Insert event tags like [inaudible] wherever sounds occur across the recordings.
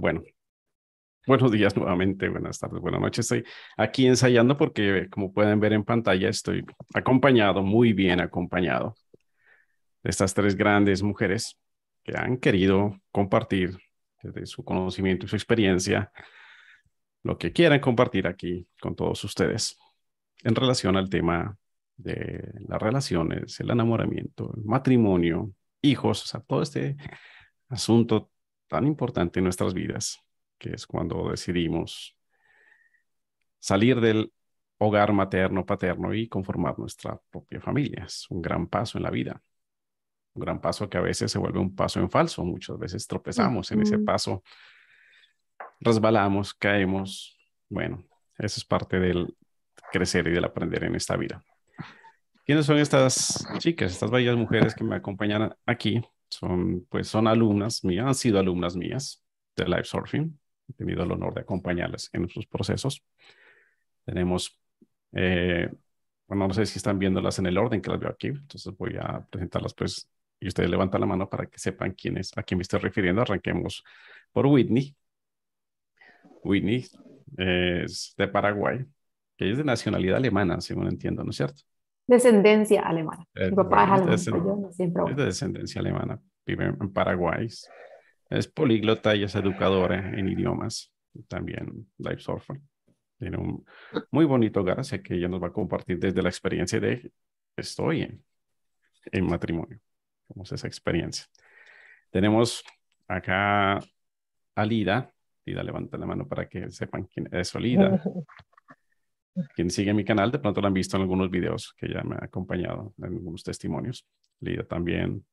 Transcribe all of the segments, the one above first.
Bueno, [laughs] buenos días nuevamente, buenas tardes, buenas noches. Estoy aquí ensayando porque, como pueden ver en pantalla, estoy acompañado, muy bien acompañado, de estas tres grandes mujeres que han querido compartir desde su conocimiento y su experiencia lo que quieran compartir aquí con todos ustedes en relación al tema de las relaciones, el enamoramiento, el matrimonio, hijos, o sea, todo este asunto tan importante en nuestras vidas, que es cuando decidimos salir del hogar materno, paterno y conformar nuestra propia familia. Es un gran paso en la vida. Un gran paso que a veces se vuelve un paso en falso. Muchas veces tropezamos en ese paso, resbalamos, caemos. Bueno, eso es parte del crecer y del aprender en esta vida. ¿Quiénes son estas chicas, estas bellas mujeres que me acompañan aquí? Son, pues, son alumnas mías, han sido alumnas mías de Live Surfing. He tenido el honor de acompañarles en sus procesos. Tenemos, eh, bueno, no sé si están viéndolas en el orden que las veo aquí, entonces voy a presentarlas, pues, y ustedes levantan la mano para que sepan quién es, a quién me estoy refiriendo. Arranquemos por Whitney. Whitney es de Paraguay, que es de nacionalidad alemana, según entiendo, ¿no es cierto? Descendencia alemana. Mi papá es alemán, Es de descendencia alemana, vive en Paraguay. Es políglota y es educadora en idiomas. También life surfer. Tiene un muy bonito hogar, así que ella nos va a compartir desde la experiencia de estoy en, en matrimonio. ¿Cómo es esa experiencia? Tenemos acá a Lida. Lida, levanta la mano para que sepan quién es Lida. [laughs] Quien sigue mi canal, de pronto lo han visto en algunos videos que ya me ha acompañado, en algunos testimonios. Lida también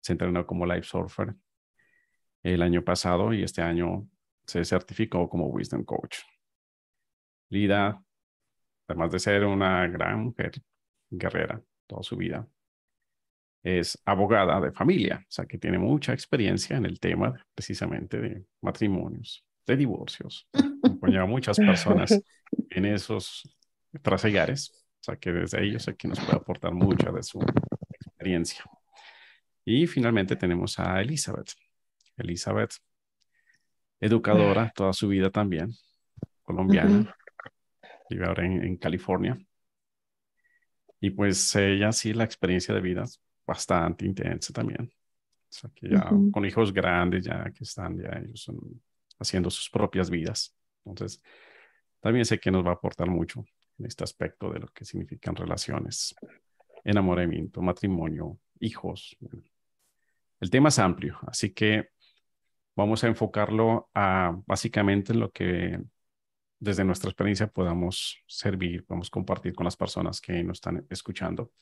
se entrenó como life surfer el año pasado y este año se certificó como Wisdom Coach. Lida, además de ser una gran mujer, guerrera toda su vida, es abogada de familia, o sea que tiene mucha experiencia en el tema precisamente de matrimonios, de divorcios. Acompaña a muchas personas [laughs] en esos trasegares. O sea que desde ellos sé que nos puede aportar mucha de su experiencia. Y finalmente tenemos a Elizabeth. Elizabeth, educadora toda su vida también, colombiana, vive ahora en, California. Y pues ella sí, la experiencia de vida es bastante intensa también. O sea que ya con hijos grandes, ya que están, ya ellos son haciendo sus propias vidas. Entonces, también sé que nos va a aportar mucho en este aspecto de lo que significan relaciones, enamoramiento, matrimonio, hijos. El tema es amplio, así que vamos a enfocarlo a básicamente en lo que desde nuestra experiencia podamos servir, podamos compartir con las personas que nos están escuchando.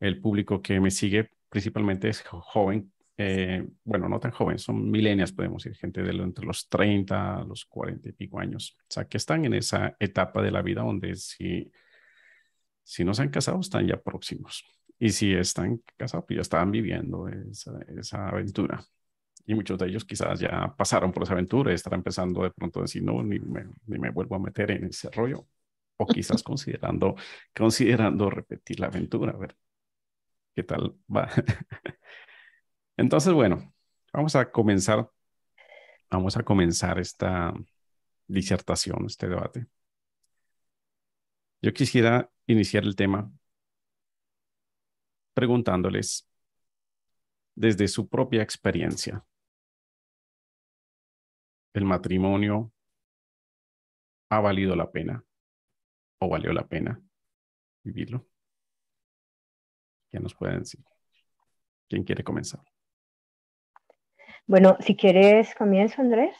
El público que me sigue principalmente es joven, eh, bueno, no tan jóvenes, son milenias, podemos decir, gente de entre los 30 a los 40 y pico años. O sea, que están en esa etapa de la vida donde si, si no se han casado, están ya próximos. Y si están casados, pues ya estaban viviendo esa, esa aventura. Y muchos de ellos quizás ya pasaron por esa aventura y estarán empezando de pronto a decir, no, ni me, ni me vuelvo a meter en ese rollo. O quizás [laughs] considerando, considerando repetir la aventura, a ver qué tal va. [laughs] Entonces, bueno, vamos a comenzar, vamos a comenzar esta disertación, este debate. Yo quisiera iniciar el tema preguntándoles desde su propia experiencia, ¿el matrimonio ha valido la pena o valió la pena vivirlo? ¿Qué nos pueden decir? ¿Quién quiere comenzar? Bueno, si quieres, comienzo, Andrés.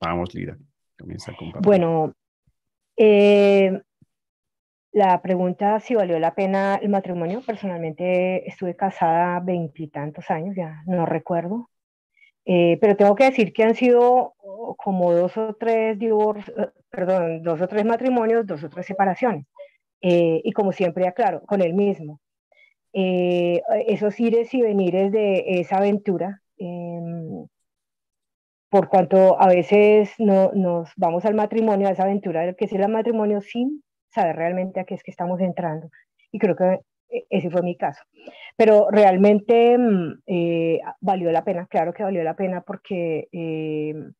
Vamos, Lida, comienza a compartir. Bueno, eh, la pregunta si valió la pena el matrimonio, personalmente estuve casada veintitantos años, ya no recuerdo, eh, pero tengo que decir que han sido como dos o tres divorcios, eh, perdón, dos o tres matrimonios, dos o tres separaciones. y como siempre aclaro, con el mismo. esos ires y venires de esa aventura Em, por cuanto a veces no, nos vamos al matrimonio, a esa aventura del que es el matrimonio sin saber realmente a qué es que estamos entrando. Y creo que e, ese fue mi caso. Pero realmente mm, eh, valió la pena, claro que valió la pena porque em,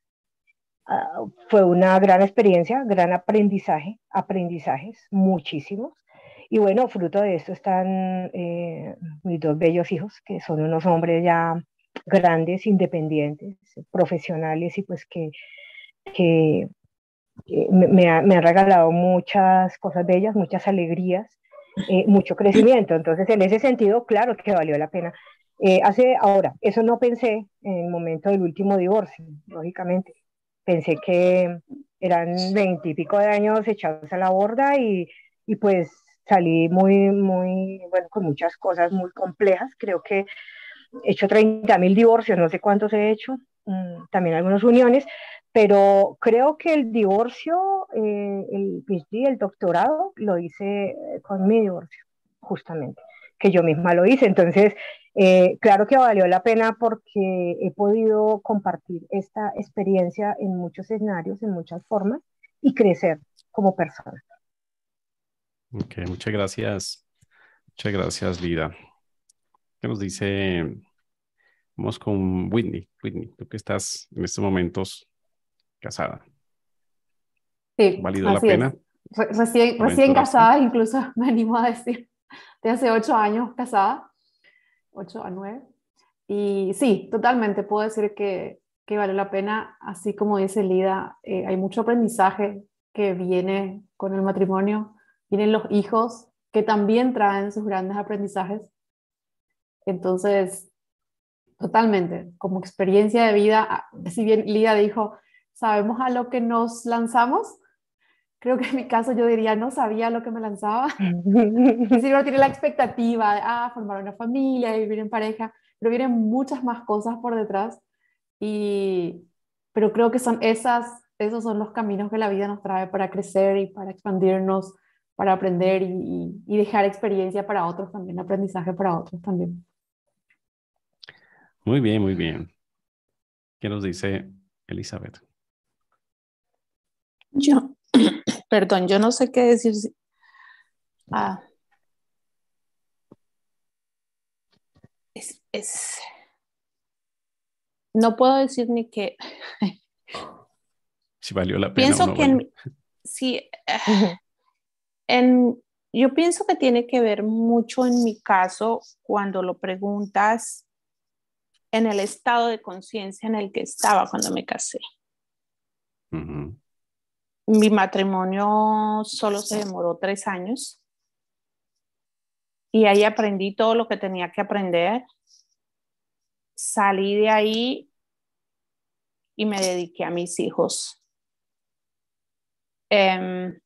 ah, fue una gran experiencia, gran aprendizaje, aprendizajes, muchísimos. Y bueno, fruto de esto están eh, mis dos bellos hijos, que son unos hombres ya grandes, independientes, profesionales y pues que, que, me, han regalado muchas cosas bellas, muchas alegrías, eh, mucho crecimiento. Entonces, en ese sentido, claro que valió la pena. Eh, hace ahora, eso no pensé en el momento del último divorcio, lógicamente. Pensé que eran veintipico de años echados a la borda y, y pues salí muy, muy, bueno, con muchas cosas muy complejas. Creo que he hecho 30 mil divorcios, no sé cuántos he hecho, mm, también algunas uniones, pero creo que el divorcio, eh, el PhD, el doctorado, lo hice eh, con mi divorcio, justamente, que yo misma lo hice. Entonces, eh, claro que valió la pena porque he podido compartir esta experiencia en muchos escenarios, en muchas formas, y crecer como persona. Ok, muchas gracias. Muchas gracias, Lida. ¿Qué nos dice? Vamos con Whitney. Whitney, tú que estás en estos momentos casada. Sí, ¿Valido la pena? Recién, recién casada, incluso [laughs] me animo a decir. De hace ocho años casada, ocho a nueve. Y sí, totalmente, puedo decir que, que vale la pena. Así como dice Lida, eh, hay mucho aprendizaje que viene con el matrimonio vienen los hijos que también traen sus grandes aprendizajes. Entonces, totalmente, como experiencia de vida, si bien Lida dijo, sabemos a lo que nos lanzamos, creo que en mi caso yo diría, no sabía a lo que me lanzaba. [laughs] si uno tiene la expectativa de ah, formar una familia, vivir en pareja, pero vienen muchas más cosas por detrás. Y, pero creo que son esas, esos son los caminos que la vida nos trae para crecer y para expandirnos para aprender y, dejar experiencia para otros también, aprendizaje para otros también. Muy bien, muy bien. ¿Qué nos dice Elizabeth? Yo, [clears throat] perdón, yo no sé qué decir. Ah. Es, no puedo decir ni que. si valió la pena. Pienso que sí. En, yo pienso que tiene que ver mucho en mi caso cuando lo preguntas en el estado de conciencia en el que estaba cuando me casé. Mi matrimonio solo se demoró tres años y ahí aprendí todo lo que tenía que aprender. Salí de ahí y me dediqué a mis hijos. Em,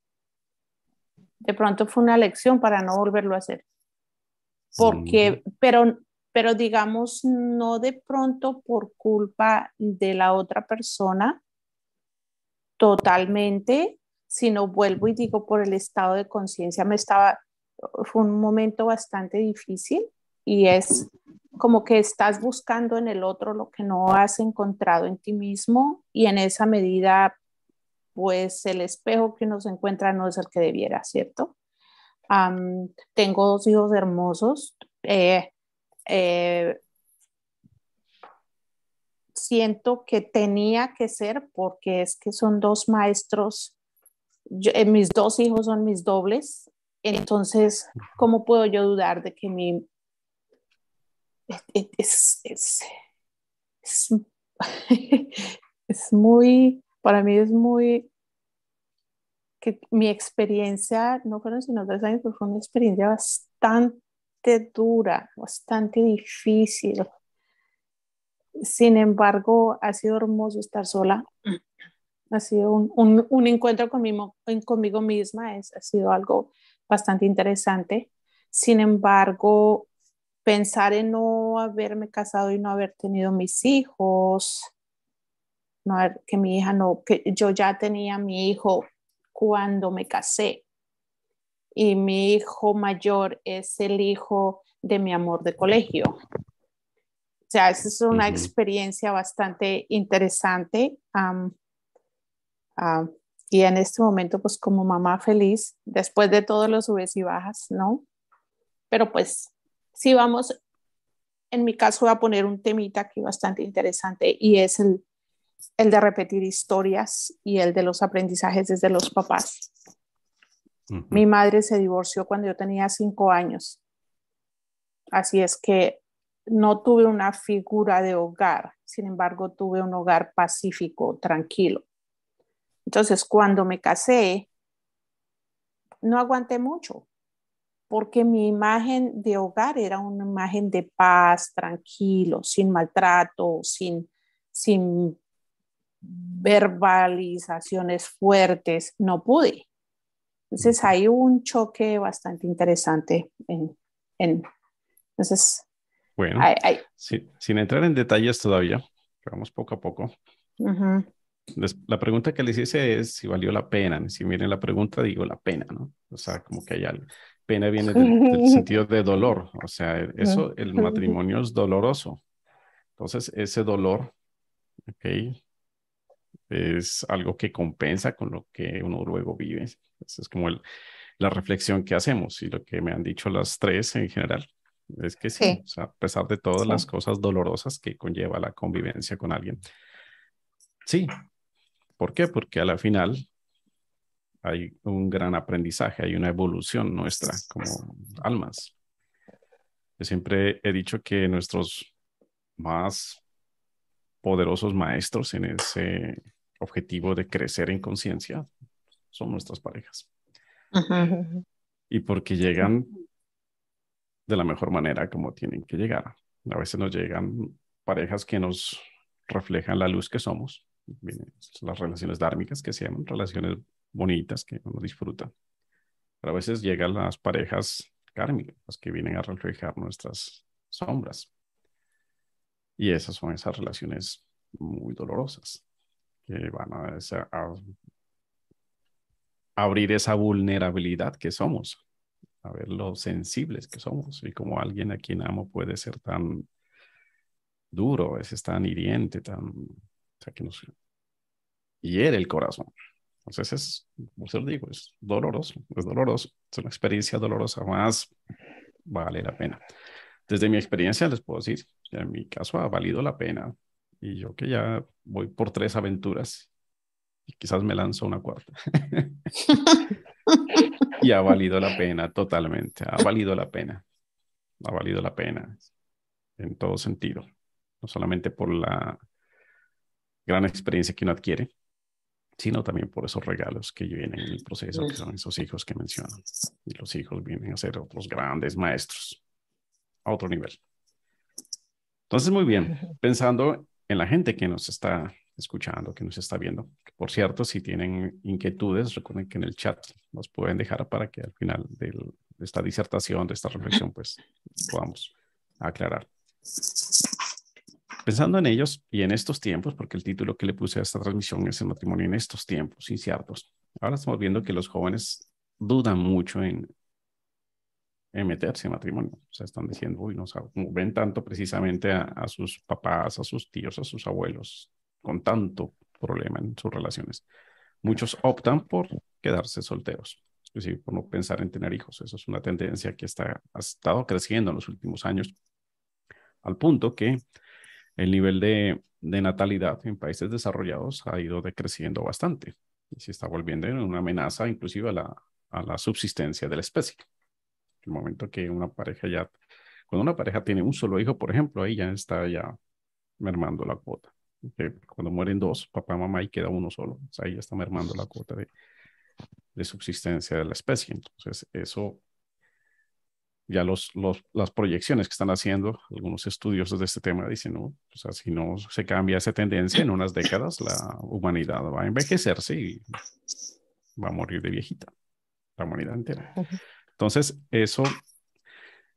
de pronto fue una lección para no volverlo a hacer. Porque, pero, pero digamos, no de pronto por culpa de la otra persona totalmente, sino vuelvo y digo por el estado de conciencia, me estaba, fue un momento bastante difícil y es como que estás buscando en el otro lo que no has encontrado en ti mismo y en esa medida pues el espejo que uno se encuentra no es el que debiera, ¿cierto? tengo dos hijos hermosos. Eh, eh, siento que tenía que ser porque es que son dos maestros, eh, mis dos hijos son mis dobles, entonces, ¿cómo puedo yo dudar de que mi... es, es, [laughs] es muy, para mí es muy que mi experiencia, no fueron sino tres años, pero fue una experiencia bastante dura, bastante difícil. Sin embargo, ha sido hermoso estar sola. Ha sido un, un, encuentro conmigo, conmigo misma, es, ha sido algo bastante interesante. Sin embargo, pensar en no haberme casado y no haber tenido mis hijos, no que mi hija no, que yo ya tenía mi hijo cuando me casé. Y mi hijo mayor es el hijo de mi amor de colegio. O sea, esa es una experiencia bastante interesante. y en este momento, pues como mamá feliz, después de todos los subes y bajas, ¿no? Pero pues sí vamos, en mi caso voy a poner un temita aquí bastante interesante y es el, el de repetir historias y el de los aprendizajes desde los papás. Mi madre se divorció cuando yo tenía cinco años. Así es que no tuve una figura de hogar, sin embargo tuve un hogar pacífico, tranquilo. Entonces, cuando me casé, no aguanté mucho, porque mi imagen de hogar era una imagen de paz, tranquilo, sin maltrato, sin, sin verbalizaciones fuertes, no pude. Entonces hay un choque bastante interesante en, entonces bueno, sin entrar en detalles todavía, vamos poco a poco. La pregunta que les hice es si valió la pena. Si miren la pregunta, digo la pena, ¿no? O sea, como que hay algo. Pena viene del, [laughs] sentido de dolor. O sea, eso, el matrimonio es doloroso. Entonces, ese dolor, ok, es algo que compensa con lo que uno luego vive. Esa es como el, la reflexión que hacemos y lo que me han dicho las tres en general. Es que sí, O sea, a pesar de todas las cosas dolorosas que conlleva la convivencia con alguien. Sí. ¿Por qué? Porque a la final hay un gran aprendizaje, hay una evolución nuestra como almas. Yo siempre he dicho que nuestros más poderosos maestros en ese objetivo de crecer en conciencia son nuestras parejas. Y porque llegan de la mejor manera como tienen que llegar. A veces nos llegan parejas que nos reflejan la luz que somos, las relaciones dármicas que se llaman, relaciones bonitas que uno disfruta. Pero a veces llegan las parejas kármicas que vienen a reflejar nuestras sombras. Y esas son esas relaciones muy dolorosas que van a, abrir esa vulnerabilidad que somos, a ver lo sensibles que somos y como alguien a quien amo puede ser tan duro, es tan hiriente, tan, o sea, que nos hiere el corazón. Entonces es, como se lo digo, es doloroso, es doloroso, es una experiencia dolorosa, más vale la pena. Desde mi experiencia les puedo decir, en mi caso ha valido la pena y yo que ya voy por tres aventuras y quizás me lanzo una cuarta. [laughs] y ha valido la pena totalmente, ha valido la pena, ha valido la pena en todo sentido, no solamente por la gran experiencia que uno adquiere, sino también por esos regalos que vienen en el proceso, que son esos hijos que mencionan. Y los hijos vienen a ser otros grandes maestros a otro nivel. Entonces, muy bien, pensando en la gente que nos está escuchando, que nos está viendo. Por cierto, si tienen inquietudes, recuerden que en el chat nos pueden dejar para que al final de esta disertación, de esta reflexión, pues podamos aclarar. Pensando en ellos y en estos tiempos, porque el título que le puse a esta transmisión es el matrimonio en estos tiempos inciertos. Ahora estamos viendo que los jóvenes dudan mucho en meterse en matrimonio. O sea, están diciendo, uy, no ven tanto precisamente a, a, sus papás, a sus tíos, a sus abuelos, con tanto problema en sus relaciones. Muchos optan por quedarse solteros, es decir, por no pensar en tener hijos. Eso es una tendencia que está, ha estado creciendo en los últimos años, al punto que el nivel de, de natalidad en países desarrollados ha ido decreciendo bastante y se está volviendo una amenaza inclusive a la, a la subsistencia de la especie. El momento que una pareja ya, cuando una pareja tiene un solo hijo, por ejemplo, ahí ya está ya mermando la cuota cuando mueren dos, papá, mamá, y queda uno solo. O sea, ahí ya está mermando la cuota de, de subsistencia de la especie. Entonces, eso ya los, los, las proyecciones que están haciendo algunos estudios de este tema dicen, ¿no? O sea, si no se cambia esa tendencia, en unas décadas la humanidad va a envejecerse y va a morir de viejita, la humanidad entera. Entonces, eso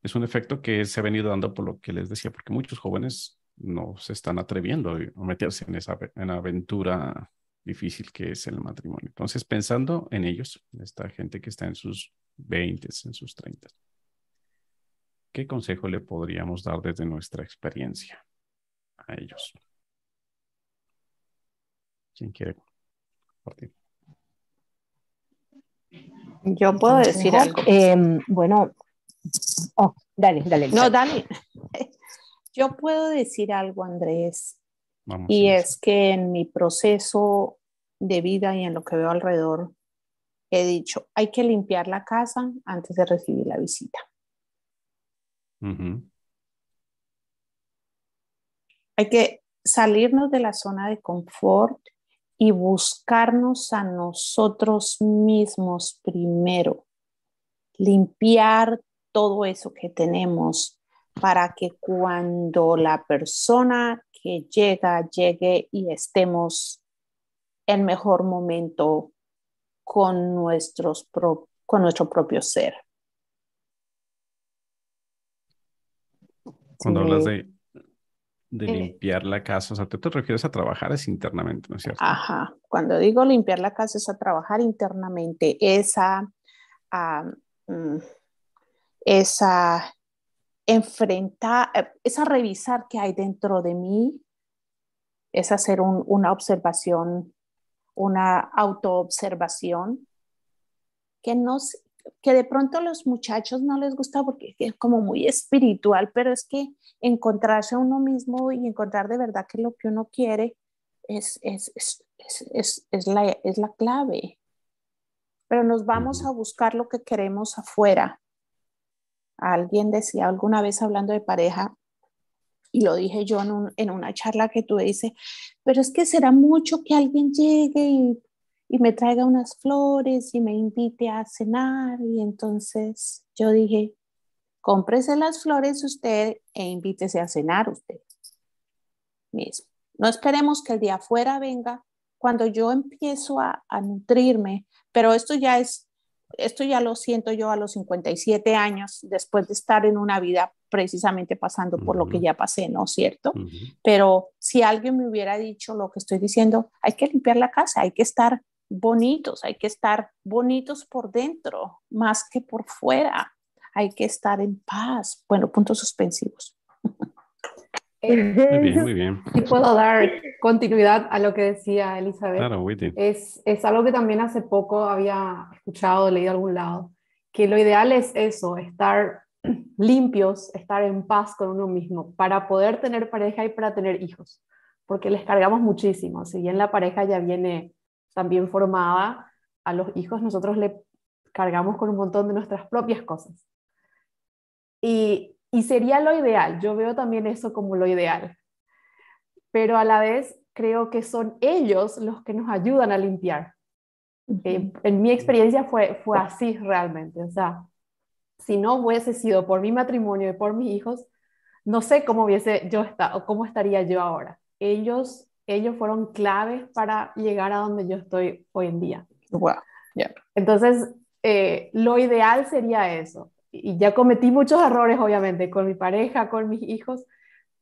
es un efecto que se ha venido dando por lo que les decía, porque muchos jóvenes no se están atreviendo a meterse en esa en aventura difícil que es el matrimonio. Entonces, pensando en ellos, esta gente que está en sus 20, en sus 30, ¿qué consejo le podríamos dar desde nuestra experiencia a ellos? ¿Quién quiere compartir? Yo puedo decir algo. Em, bueno, oh, dale, dale. No, dale. [laughs] Yo puedo decir algo, Andrés. Vamos y es que en mi proceso de vida y en lo que veo alrededor, he dicho, hay que limpiar la casa antes de recibir la visita. Hay que salirnos de la zona de confort y buscarnos a nosotros mismos primero. Limpiar todo eso que tenemos para que cuando la persona que llega llegue y estemos en mejor momento con, nuestros pro- con nuestro propio ser. Cuando Sí. hablas de, de Eh. limpiar la casa, o sea, tú te refieres a trabajar es internamente, ¿no es cierto? Ajá, cuando digo limpiar la casa es a trabajar internamente, es a, mm, es a enfrentar, eh, es a revisar qué hay dentro de mí, es hacer un- una observación, una autoobservación, que, no, s- que de pronto a los muchachos no les gusta porque es como muy espiritual, pero es que encontrarse a uno mismo y encontrar de verdad que lo que uno quiere es, es, es, es, es, la, es la clave. Pero nos vamos a buscar lo que queremos afuera. Alguien decía alguna vez hablando de pareja, y lo dije yo en, un- en una charla que tuve, dice, pero es que será mucho que alguien llegue y, y me traiga unas flores y me invite a cenar. Y entonces yo dije, cómprese las flores usted e invítese a cenar usted mismo. No esperemos que el día afuera venga cuando yo empiezo a, a nutrirme, pero esto ya es, esto ya lo siento yo a los 57 años, después de estar en una vida precisamente pasando por lo que ya pasé, ¿no es cierto? Pero si alguien me hubiera dicho lo que estoy diciendo, hay que limpiar la casa, hay que estar bonitos, hay que estar bonitos por dentro, más que por fuera. Hay que estar en paz. Bueno, puntos suspensivos. [laughs] Muy bien, muy bien. Si puedo dar continuidad a lo que decía Elizabeth. Claro. Es, es algo que también hace poco había escuchado, leído a algún lado, que lo ideal es eso, estar limpios, estar en paz con uno mismo para poder tener pareja y para tener hijos, porque les cargamos muchísimo. Si bien la pareja ya viene también formada, a los hijos nosotros le cargamos con un montón de nuestras propias cosas. Y, y sería lo ideal, yo veo también eso como lo ideal, pero a la vez creo que son ellos los que nos ayudan a limpiar. Eh, en mi experiencia fue, fue así realmente, o sea, si no hubiese sido por mi matrimonio y por mis hijos, no sé cómo hubiese yo estado, o cómo estaría yo ahora. Ellos, ellos fueron claves para llegar a donde yo estoy hoy en día. Wow. Entonces, eh, lo ideal sería eso. Y ya cometí muchos errores, obviamente, con mi pareja, con mis hijos,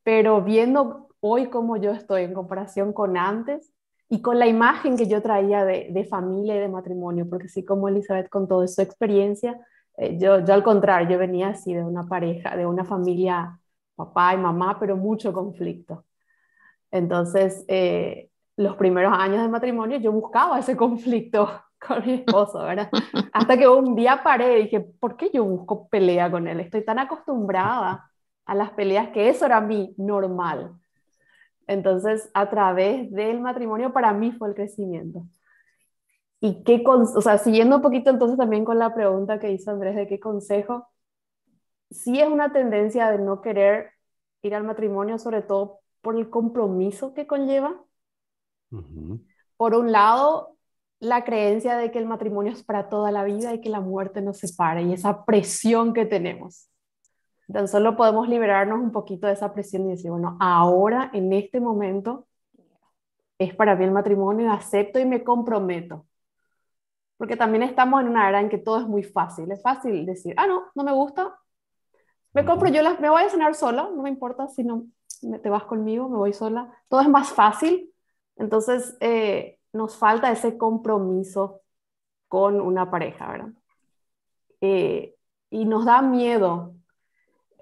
pero viendo hoy cómo yo estoy en comparación con antes y con la imagen que yo traía de, de familia y de matrimonio, porque así como Elizabeth con toda su experiencia, eh, yo, yo al contrario, yo venía así de una pareja, de una familia, papá y mamá, pero mucho conflicto. Entonces, eh, los primeros años de matrimonio yo buscaba ese conflicto [laughs] con mi esposo, ¿verdad? [laughs] Hasta que un día paré y dije, ¿por qué yo busco pelea con él? Estoy tan acostumbrada a las peleas que eso era mi normal. Entonces, a través del matrimonio para mí fue el crecimiento. Y qué, o sea, siguiendo un poquito entonces también con la pregunta que hizo Andrés de qué consejo, sí es una tendencia de no querer ir al matrimonio, sobre todo por el compromiso que conlleva. Uh -huh. Por un lado, la creencia de que el matrimonio es para toda la vida y que la muerte nos separe y esa presión que tenemos. Tan solo podemos liberarnos un poquito de esa presión y decir, bueno, ahora, en este momento, es para mí el matrimonio, acepto y me comprometo. Porque también estamos en una era en que todo es muy fácil. Es fácil decir, ah, no, no me gusta, me compro yo, las, me voy a cenar sola, no me importa si no te vas conmigo, me voy sola. Todo es más fácil. Entonces, eh, nos falta ese compromiso con una pareja, ¿verdad? Eh, y nos da miedo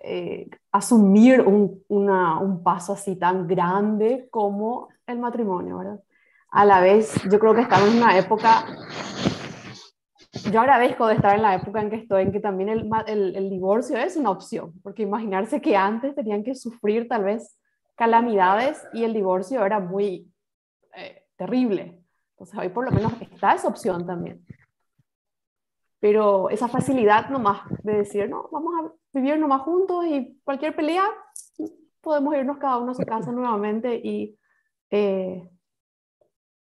eh, asumir un, un, paso así tan grande como el matrimonio, ¿verdad? A la vez, yo creo que estamos en una época, yo agradezco de estar en la época en que estoy, en que también el, el, divorcio es una opción, porque imaginarse que antes tenían que sufrir tal vez calamidades y el divorcio era muy eh, terrible. Entonces hoy por lo menos está esa opción también. Pero esa facilidad nomás de decir, no, vamos a vivir nomás juntos y cualquier pelea, podemos irnos cada uno a su casa nuevamente y eh,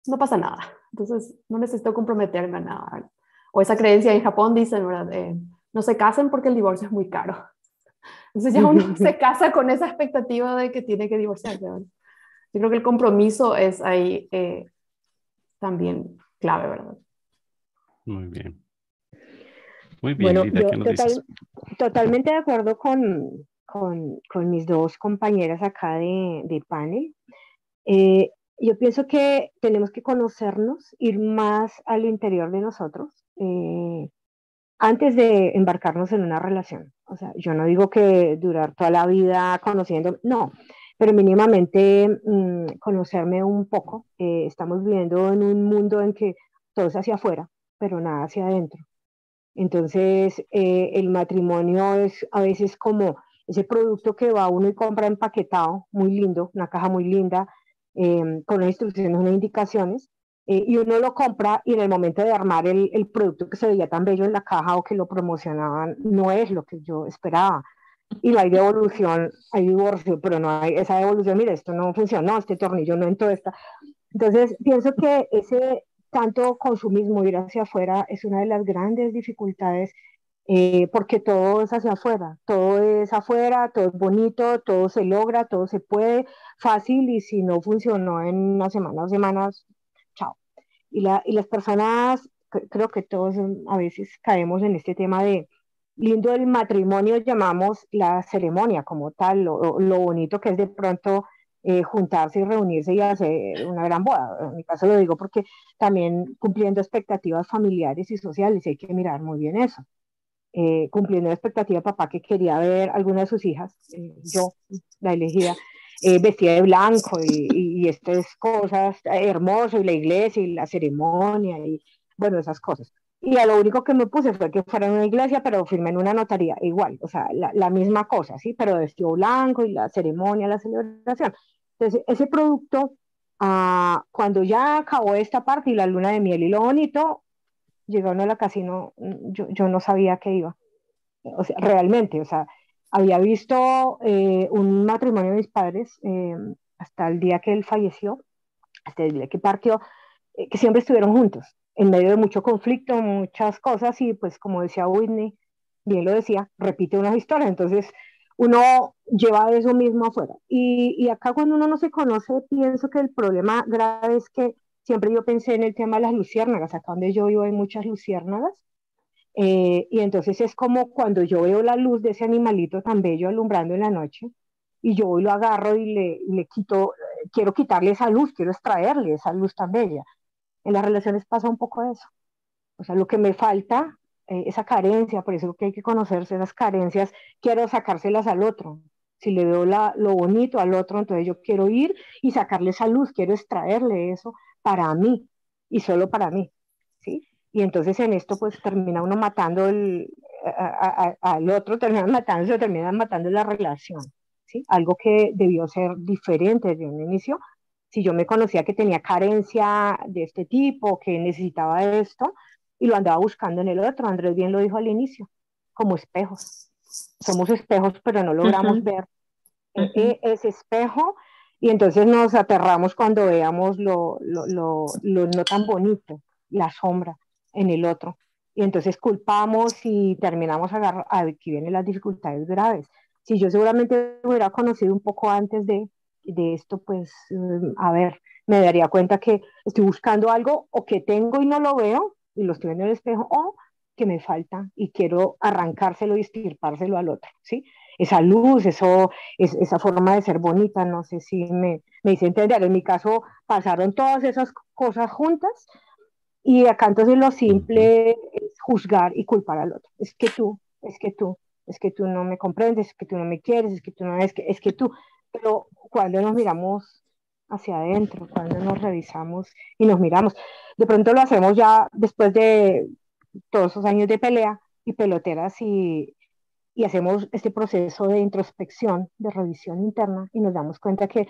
no pasa nada. Entonces no necesito comprometerme a nada. O esa creencia en Japón dicen, ¿verdad? Eh, no se casen porque el divorcio es muy caro. [laughs] Entonces ya uno se [laughs] casa con esa expectativa de que tiene que divorciarse. Yo creo que el compromiso es ahí eh, también clave, ¿verdad? Muy bien. Muy bien, bueno, yo totalmente de acuerdo con, con, con, mis dos compañeras acá de, de panel. Eh, yo pienso que tenemos que conocernos, ir más al interior de nosotros. Eh, antes de embarcarnos en una relación. O sea, yo no digo que durar toda la vida conociendo, no, pero mínimamente mm, conocerme un poco. Eh, estamos viviendo en un mundo en que todo es hacia afuera, pero nada hacia adentro. Entonces, eh, el matrimonio es a veces como ese producto que va uno y compra empaquetado, muy lindo, una caja muy linda, em, con las instrucciones, unas indicaciones, eh, y uno lo compra y en el momento de armar el, el, producto que se veía tan bello en la caja o que lo promocionaban no es lo que yo esperaba. Y no hay devolución, hay divorcio, pero no hay esa devolución, mire, esto no funcionó, este tornillo no entró, esta. Entonces, pienso que ese tanto consumismo, ir hacia afuera, es una de las grandes dificultades eh, porque todo es hacia afuera, todo es afuera, todo es bonito, todo se logra, todo se puede, fácil y si no funcionó en una semana o semanas, y, la, y las personas, creo que todos a veces caemos en este tema de lindo del matrimonio, llamamos la ceremonia como tal, lo, lo bonito que es de pronto eh, juntarse y reunirse y hacer una gran boda. En mi caso lo digo porque también cumpliendo expectativas familiares y sociales, hay que mirar muy bien eso. Eh, cumpliendo la expectativa de papá que quería ver alguna de sus hijas, eh, yo, la elegida, eh, vestida de blanco y, y, estas cosas, hermoso, y la iglesia y la ceremonia y bueno, esas cosas. Y a lo único que me puse fue que fuera en una iglesia, pero firmé en una notaría, igual, o sea, la, la misma cosa, ¿sí? Pero vestido blanco y la ceremonia, la celebración. Entonces, ese producto, ah, cuando ya acabó esta parte y la luna de miel y lo bonito, llegó a la casino, yo, yo no sabía que iba. O sea, realmente, o sea, había visto eh, un matrimonio de mis padres eh, hasta el día que él falleció, hasta el día que partió, eh, que siempre estuvieron juntos, en medio de mucho conflicto, muchas cosas, y pues como decía Whitney, bien lo decía, repite unas historias, entonces uno lleva eso mismo afuera. Y, y acá cuando uno no se conoce, pienso que el problema grave es que siempre yo pensé en el tema de las luciérnagas, acá donde yo vivo hay muchas luciérnagas, eh, y entonces es como cuando yo veo la luz de ese animalito tan bello alumbrando en la noche y yo lo agarro y le, quito, quiero quitarle esa luz, quiero extraerle esa luz tan bella. En las relaciones pasa un poco eso. O sea, lo que me falta, eh, esa carencia, por eso que hay que conocerse esas carencias, quiero sacárselas al otro. Si le veo la, lo bonito al otro, entonces yo quiero ir y sacarle esa luz, quiero extraerle eso para mí y solo para mí. Y entonces en esto pues termina uno matando el, al otro, termina matando, se termina matando la relación, ¿sí? Algo que debió ser diferente desde un inicio. Si yo me conocía que tenía carencia de este tipo, que necesitaba esto, y lo andaba buscando en el otro, Andrés bien lo dijo al inicio, como espejos. Somos espejos, pero no logramos ver e, e, ese espejo y entonces nos aterramos cuando veamos lo, lo, lo, lo no tan bonito, la sombra en el otro. Y entonces culpamos y terminamos a aquí vienen las dificultades graves. Si yo seguramente hubiera conocido un poco antes de, de esto, pues, mm, a ver, me daría cuenta que estoy buscando algo o que tengo y no lo veo y lo estoy viendo en el espejo o que me falta y quiero arrancárselo y estirpárselo al otro, ¿sí? Esa luz, eso, es, esa forma de ser bonita, no sé si me, me hice entender. En mi caso pasaron todas esas cosas juntas y acá entonces lo simple es juzgar y culpar al otro. Es que tú, es que tú, es que tú no me comprendes, es que tú no me quieres, es que tú no, es que, es que tú. Pero cuando nos miramos hacia adentro, cuando nos revisamos y nos miramos, de pronto lo hacemos ya después de todos esos años de pelea y peloteras y, y hacemos este proceso de introspección, de revisión interna y nos damos cuenta que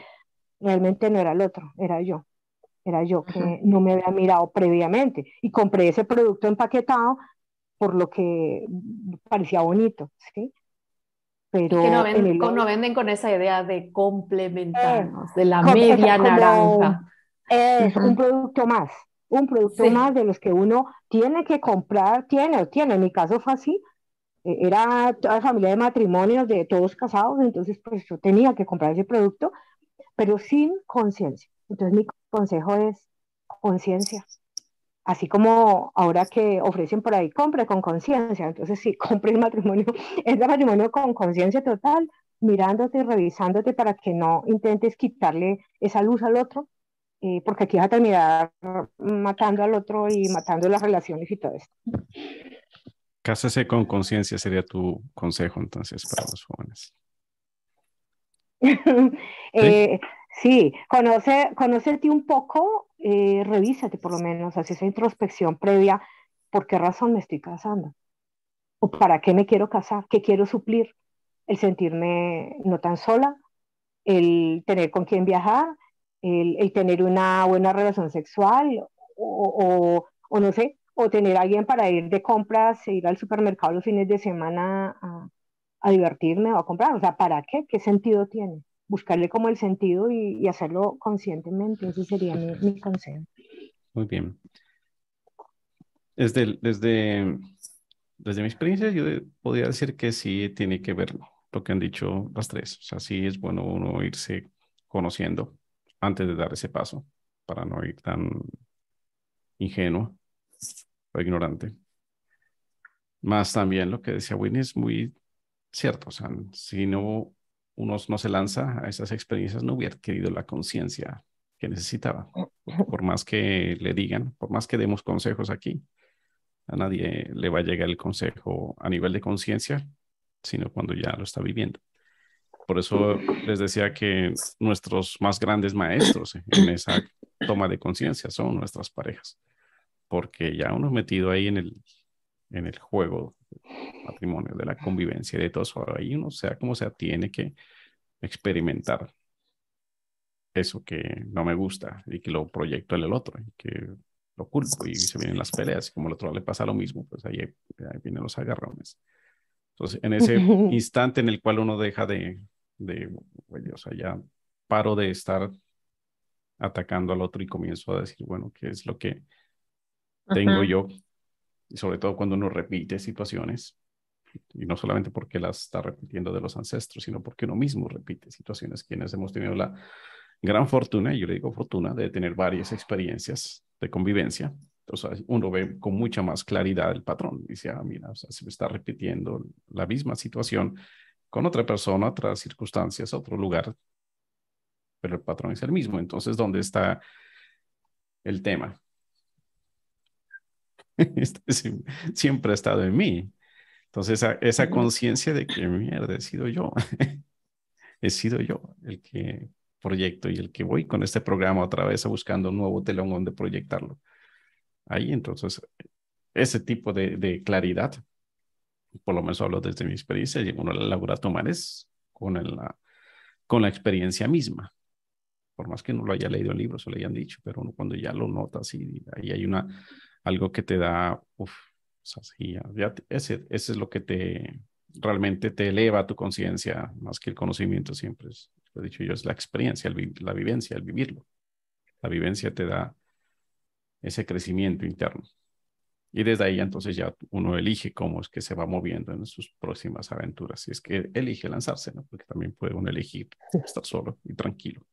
realmente no era el otro, era yo. Era yo que no me había mirado previamente y compré ese producto empaquetado por lo que parecía bonito, ¿sí? Pero que no, venden con esa idea de complementarnos, de la media naranja. Es un producto más, un producto más de los que uno tiene que comprar, tiene o tiene, en mi caso fue así, e, era toda familia de matrimonios de todos casados, entonces pues yo tenía que comprar ese producto, pero sin conciencia. Entonces mi consejo es conciencia. Así como ahora que ofrecen por ahí, compre con conciencia. Entonces sí, [laughs] compre el matrimonio, es el matrimonio con conciencia total, mirándote, revisándote para que no intentes quitarle esa luz al otro, eh, porque aquí vas a terminar matando al otro y matando las relaciones y todo esto. Cásese con conciencia sería tu consejo entonces para los jóvenes. [laughs] eh, sí, conoce, conócete un poco, eh, revísate por lo menos, haz esa introspección previa, ¿por qué razón me estoy casando? ¿O para qué me quiero casar? ¿Qué quiero suplir? El sentirme no tan sola, el tener con quién viajar, el, tener una buena relación sexual o, o, no sé, o tener a alguien para ir de compras, ir al supermercado los fines de semana a, a, divertirme o a comprar. O sea, ¿para qué? ¿Qué sentido tiene? Buscarle como el sentido y, hacerlo conscientemente. Ese sería mi, mi, consejo. Muy bien. Desde, desde, desde mi experiencia, yo podría decir que sí tiene que ver lo que han dicho las tres. O sea, sí es bueno uno irse conociendo antes de dar ese paso para no ir tan ingenuo o ignorante. Más también lo que decía Winnie es muy cierto. O sea, si no uno no se lanza a esas experiencias, no hubiera querido la conciencia que necesitaba. Por más que le digan, por más que demos consejos aquí, a nadie le va a llegar el consejo a nivel de conciencia, sino cuando ya lo está viviendo. Por eso les decía que nuestros más grandes maestros en esa toma de conciencia son nuestras parejas, porque ya uno metido ahí en el, en el juego matrimonio, de la convivencia, de todo eso, ahí uno sea como sea, tiene que experimentar eso que no me gusta y que lo proyecto en el otro y que lo culpo y se vienen las peleas y como al otro le pasa lo mismo, pues ahí, ahí vienen los agarrones. Entonces, en ese [laughs] instante en el cual uno deja de, de, o sea, ya paro de estar atacando al otro y comienzo a decir, bueno, ¿qué es lo que tengo yo? Y sobre todo cuando uno repite situaciones, y no solamente porque las está repitiendo de los ancestros, sino porque uno mismo repite situaciones, quienes hemos tenido la gran fortuna, y yo le digo fortuna, de tener varias experiencias de convivencia. Entonces uno ve con mucha más claridad el patrón. Dice, ah, mira, o se me está repitiendo la misma situación con otra persona, otras circunstancias, otro lugar, pero el patrón es el mismo. Entonces, ¿dónde está el tema? [laughs] Este siempre ha estado en mí. Entonces, esa, esa conciencia de que, mierda, he sido yo. [laughs] he sido yo el que proyecto y el que voy con este programa otra vez buscando un nuevo telón donde proyectarlo. Ahí, entonces, ese tipo de, de claridad por lo menos hablo desde mi experiencia, y uno la logra tomar es con la, con la experiencia misma. Por más que no lo haya leído en libros o le hayan dicho, pero uno cuando ya lo nota así, ahí hay una, algo que te da, uff, ya, ese, ese es lo que te realmente te eleva tu conciencia más que el conocimiento siempre es, lo he dicho yo, es la experiencia, la vivencia, el vivirlo. La vivencia te da ese crecimiento interno. Y desde ahí entonces ya uno elige cómo es que se va moviendo en sus próximas aventuras. Si es que elige lanzarse, ¿no? Porque también puede uno elegir estar solo y tranquilo.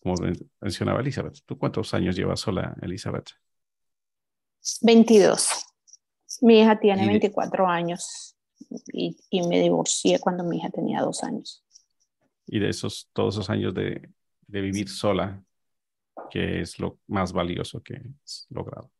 Como mencionaba Elizabeth, ¿tú cuántos años llevas sola, Elizabeth? 22. Mi hija tiene 24 años y, y, me divorcié cuando mi hija tenía dos años. Y de esos, todos esos años de, de vivir sola, ¿qué es lo más valioso que has logrado?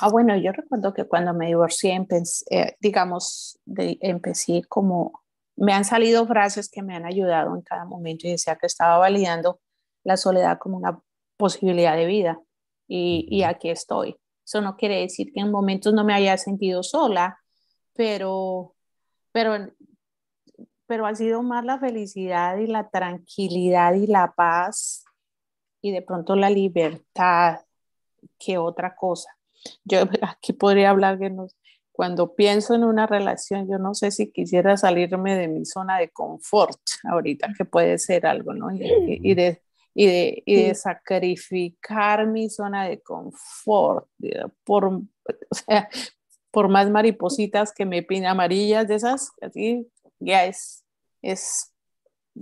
Ah, bueno, yo recuerdo que cuando me divorcié, empecé, eh, digamos, de, empecé como, me han salido frases que me han ayudado en cada momento y decía que estaba validando la soledad como una posibilidad de vida y, y aquí estoy. Eso no quiere decir que en momentos no me haya sentido sola pero, pero, pero ha sido más la felicidad y la tranquilidad y la paz y de pronto la libertad que otra cosa. Yo [laughs] aquí podría hablar que cuando pienso en una relación, yo no sé si quisiera salirme de mi zona de confort ahorita, que puede ser algo, ¿no? Y, de, y de, y de sacrificar mi zona de confort por, o sea, por más maripositas que me pinen amarillas de esas, así ya es, es,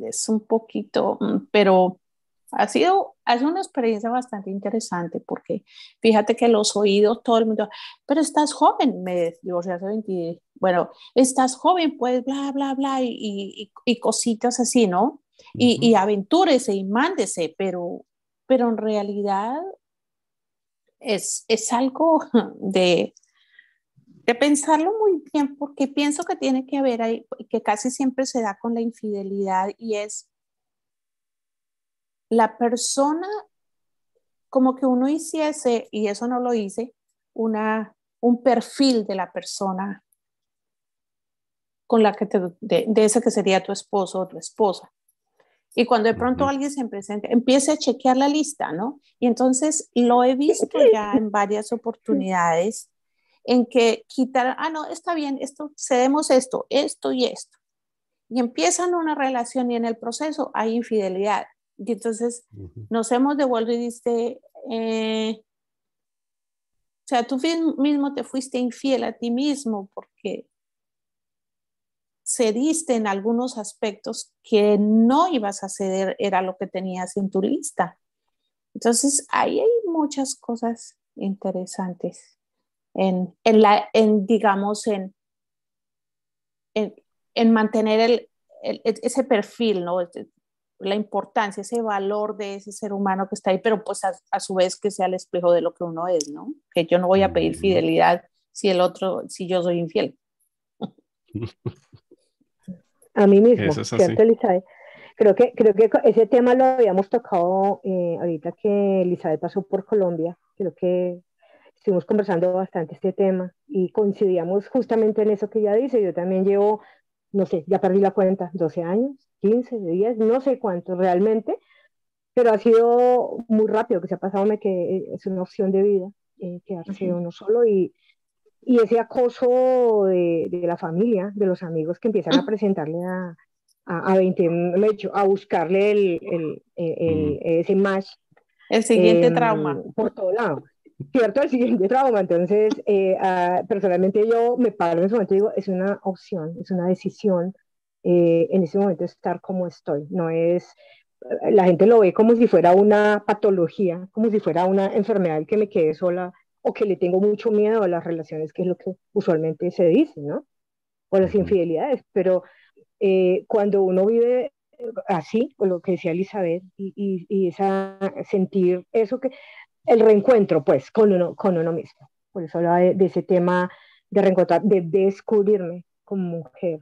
es un poquito, mm, pero ha sido, ha sido una experiencia bastante interesante porque fíjate que los oídos, todo el mundo, pero estás joven, me divorcié hace 20, bueno, estás joven, pues bla, bla, bla, y, y, cositas así, ¿no? Y, y aventúrese y mándese, pero, pero en realidad es, es algo [laughs] de, de pensarlo muy bien, porque pienso que tiene que ver ahí, que casi siempre se da con la infidelidad y es la persona, como que uno hiciese, y eso no lo hice, una, un perfil de la persona con la que te, de, ese que sería tu esposo o tu esposa. Y cuando de pronto alguien se presenta, empiece a chequear la lista, ¿no? Y entonces lo he visto ya en varias [laughs] oportunidades en que quitar, ah, no, está bien, esto, cedemos esto, esto y esto. Y empiezan una relación y en el proceso hay infidelidad. Y entonces nos hemos devuelto y dice, eh, o sea, tú mismo te fuiste infiel a ti mismo porque cediste en algunos aspectos que no ibas a ceder, era lo que tenías en tu lista. Entonces, ahí hay muchas cosas interesantes en, en la, en, digamos, en, en, en mantener el, el, ese perfil, ¿no? la importancia, ese valor de ese ser humano que está ahí, pero pues a, su vez que sea el espejo de lo que uno es, ¿no? Que yo no voy a pedir fidelidad si el otro, si yo soy infiel. [laughs] A mí mismo, ¿cierto, Elizabeth? Creo que, creo que ese tema lo habíamos tocado eh, ahorita que Elizabeth pasó por Colombia. Creo que estuvimos conversando bastante este tema y coincidíamos justamente en eso que ella dice. Yo también llevo, no sé, ya perdí la cuenta, 12 años 15 días, no sé cuánto realmente, pero ha sido muy rápido que se ha pasado, me que es una opción de vida, eh, quedarse uno solo y, y ese acoso de, de, la familia, de los amigos que empiezan a presentarle a, a, a 20, a buscarle el, el, el, ese match. El siguiente em, trauma. Por todo lado. Cierto, el siguiente trauma. Entonces, eh, ah, personalmente yo me paro en ese momento y digo, es una opción, es una decisión eh, en ese momento estar como estoy. No es, eh, la gente lo ve como si fuera una patología, como si fuera una enfermedad que me quede sola o que le tengo mucho miedo a las relaciones, que es lo que usualmente se dice, ¿no? O las infidelidades. Pero eh, cuando uno vive así, con lo que decía Elizabeth, y, y, esa, sentir eso que, el reencuentro, pues, con uno, con uno mismo. Por eso habla de, de ese tema de reencontrar, de descubrirme como mujer,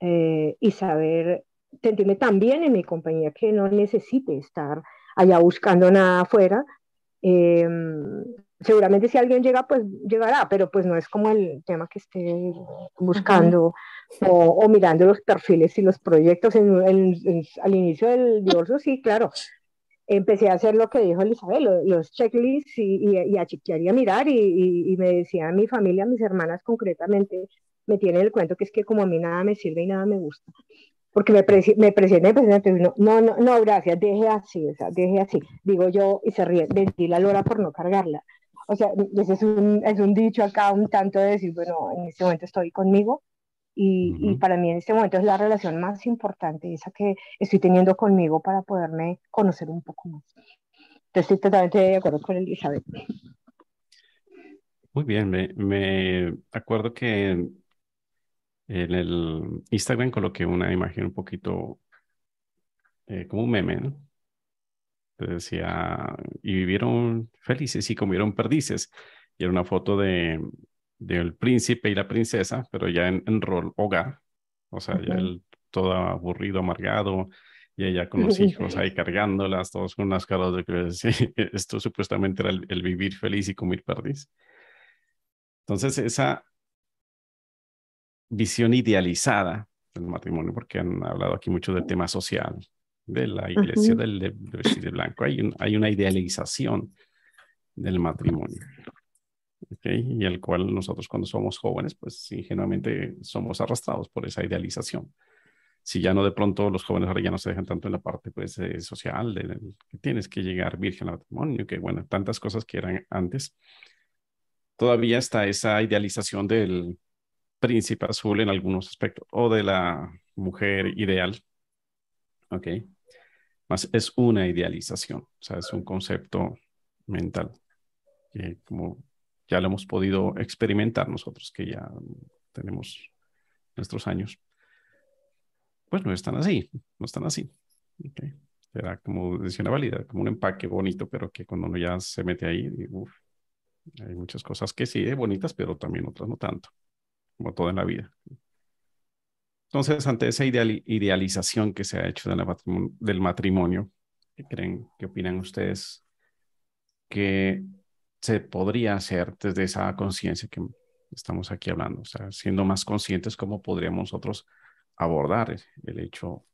eh, y saber sentirme tan bien en mi compañía que no necesite estar allá buscando nada afuera. Em, seguramente si alguien llega, pues llegará, pero pues no es como el tema que esté buscando o, o, mirando los perfiles y los proyectos. En, al inicio del divorcio, sí, claro, empecé a hacer lo que dijo Elizabeth, los, checklists y, y, a chequear y a mirar y, y, me decía mi familia, mis hermanas concretamente, me tiene el cuento que es que como a mí nada me sirve y nada me gusta. Porque me, presi me presioné, no, no, no, no, gracias, deje así, o sea, deje así. Digo yo y se ríe, vendí la lora por no cargarla. O sea, ese es un, es un dicho acá un tanto de decir, bueno, en este momento estoy conmigo y, y, para mí en este momento es la relación más importante, esa que estoy teniendo conmigo para poderme conocer un poco más. Entonces estoy totalmente de acuerdo con Elizabeth. Muy bien, me, me acuerdo que en el Instagram coloqué una imagen un poquito eh, como un meme, ¿no? decía, y vivieron felices y comieron perdices. Y era una foto de del príncipe y la princesa, pero ya en, rol hogar. O sea, ya él todo aburrido, amargado, y ella con los hijos ahí cargándolas, todos con unas caras de que [laughs] esto supuestamente era el, el, vivir feliz y comer perdiz. Entonces, esa, visión idealizada del matrimonio, porque han hablado aquí mucho del tema social, de la iglesia del de, vestir de blanco. Hay, hay una idealización del matrimonio. Y el cual nosotros cuando somos jóvenes, pues ingenuamente somos arrastrados por esa idealización. Si ya no de pronto los jóvenes ahora ya no se dejan tanto en la parte pues eh, social, de, que tienes que llegar virgen al matrimonio, que bueno, tantas cosas que eran antes, todavía está esa idealización del príncipe azul en algunos aspectos o de la mujer ideal. Ok. Más es una idealización, o sea, es un concepto mental que como ya lo hemos podido experimentar nosotros que ya tenemos nuestros años, pues no están así, no están así. Okay. Era como decía una válida, como un empaque bonito, pero que cuando uno ya se mete ahí, hay muchas cosas que sí, bonitas, pero también otras no tanto, como todo en la vida. Entonces, ante esa idealización que se ha hecho del matrimonio, ¿qué creen, qué opinan ustedes que se podría hacer desde esa conciencia que estamos aquí hablando? O sea, siendo más conscientes, ¿cómo podríamos nosotros abordar el hecho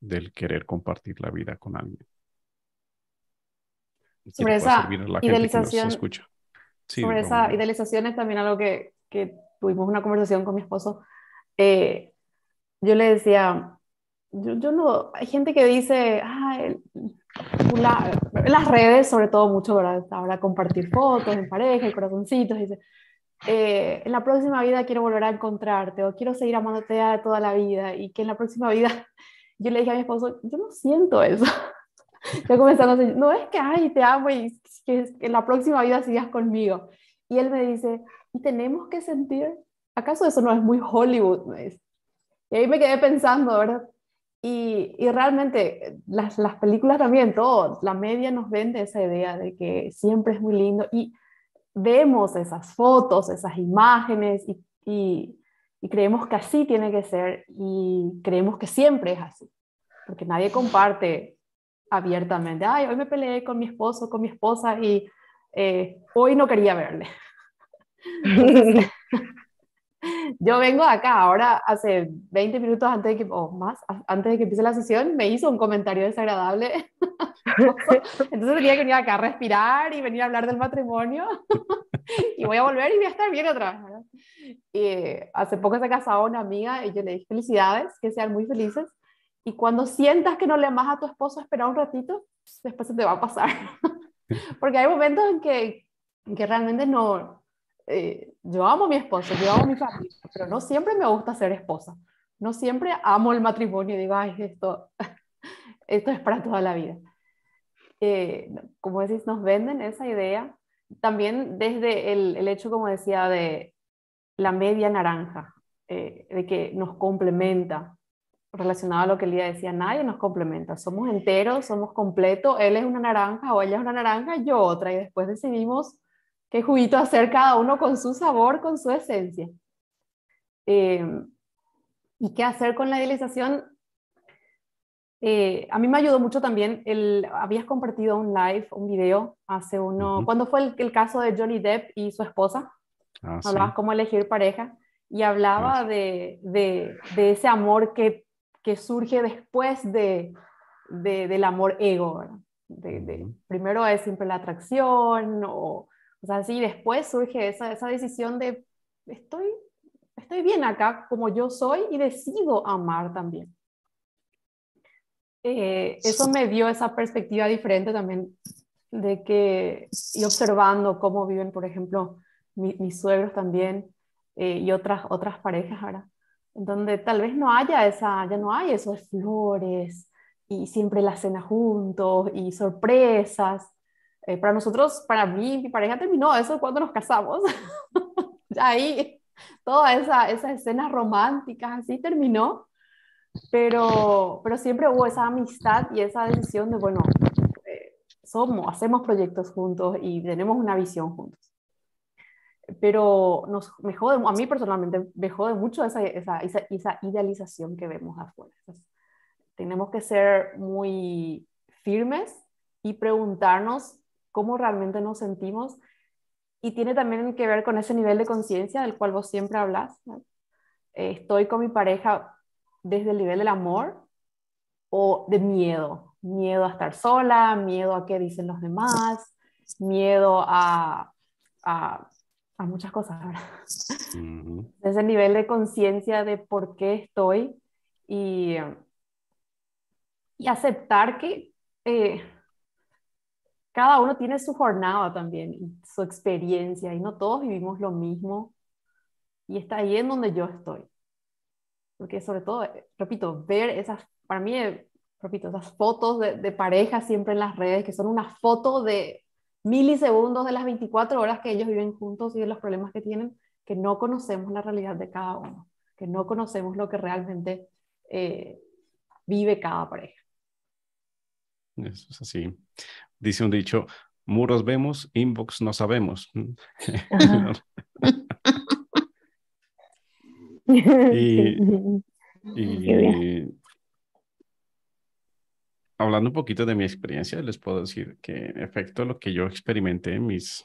del querer compartir la vida con alguien? Sobre esa idealización, sobre esa idealización es también algo que, que tuvimos una conversación con mi esposo eh, yo le decía, yo, yo, no, hay gente que dice, ah, en las redes, sobre todo mucho, ¿verdad? Ahora compartir fotos en pareja, corazoncitos, dice, eh, en la próxima vida quiero volver a encontrarte o quiero seguir amándote toda la vida y que en la próxima vida, [laughs] yo le dije a mi esposo, yo no siento eso. [laughs] yo comenzando a decir, no es que, ay, te amo y que en la próxima vida sigas conmigo. Y él me dice, y tenemos que sentir ¿acaso eso no es muy Hollywood? Y ahí me quedé pensando, ¿verdad? Y, y realmente las, las, películas también, todo, la media nos vende esa idea de que siempre es muy lindo y vemos esas fotos, esas imágenes y, y, y creemos que así tiene que ser y creemos que siempre es así, porque nadie comparte abiertamente, ay, hoy me peleé con mi esposo, con mi esposa y eh, hoy no quería verle. [laughs] [laughs] Yo vengo acá, ahora hace 20 minutos antes de que, o más, antes de que empiece la sesión, me hizo un comentario desagradable. [laughs] Entonces tenía que venir acá a respirar y venir a hablar del matrimonio. [laughs] y voy a volver y voy a estar bien otra vez. Y hace poco se casó una amiga y yo le dije felicidades, que sean muy felices. Y cuando sientas que no le amas a tu esposo, espera un ratito, después se te va a pasar. [laughs] Porque hay momentos en que, en que realmente no, eh, yo amo a mi esposo, yo amo a mi familia, pero no siempre me gusta ser esposa. No siempre amo el matrimonio y digo, ay, esto, [laughs] esto es para toda la vida. Eh, como decís, nos venden esa idea. También desde el, el hecho, como decía, de la media naranja, eh, de que nos complementa, relacionado a lo que Lía decía, nadie nos complementa, somos enteros, somos completos, él es una naranja o ella es una naranja, yo otra, y después decidimos qué juguito hacer cada uno con su sabor, con su esencia. Eh, ¿Y qué hacer con la idealización? Eh, a mí me ayudó mucho también, el, habías compartido un live, un video hace uno, cuando fue el, caso de Johnny Depp y su esposa, ah, hablabas cómo elegir pareja y hablaba de, de, de, ese amor que, que surge después de, del amor ego, de, primero es siempre la atracción o o sea, sí, después surge esa, decisión de, estoy, estoy bien acá como yo soy y decido amar también. Eh, eso me dio esa perspectiva diferente también de que, y observando cómo viven, por ejemplo, mis suegros también eh, y otras, otras parejas ahora, donde tal vez no haya esa, ya no hay esos flores y siempre la cena juntos y sorpresas, eh, para nosotros, para mí, mi pareja terminó eso cuando nos casamos. [laughs] ahí, toda esa, esas escenas románticas así terminó, pero, pero siempre hubo esa amistad y esa decisión de, bueno, eh, somos, hacemos proyectos juntos y tenemos una visión juntos. Pero nos, me jode, a mí personalmente me jode mucho esa, esa, esa, esa idealización que vemos afuera. tenemos que ser muy firmes y preguntarnos cómo realmente nos sentimos y tiene también que ver con ese nivel de conciencia del cual vos siempre hablas. eh, estoy con mi pareja desde el nivel del amor o de miedo. Miedo a estar sola, miedo a qué dicen los demás, miedo a, a, muchas cosas. Desde el nivel de conciencia de por qué estoy y, y aceptar que eh, cada uno tiene su jornada también, su experiencia, y no todos vivimos lo mismo. Y está ahí en donde yo estoy. Porque sobre todo, eh, repito, ver esas, para mí, repito, esas fotos de, de pareja siempre en las redes, que son una foto de milisegundos de las 24 horas que ellos viven juntos y de los problemas que tienen, que no conocemos la realidad de cada uno, que no conocemos lo que realmente eh, vive cada pareja. Eso es así. Dice un dicho, muros vemos, inbox no sabemos. [laughs] y, hablando un poquito de mi experiencia, les puedo decir que en efecto lo que yo experimenté en mis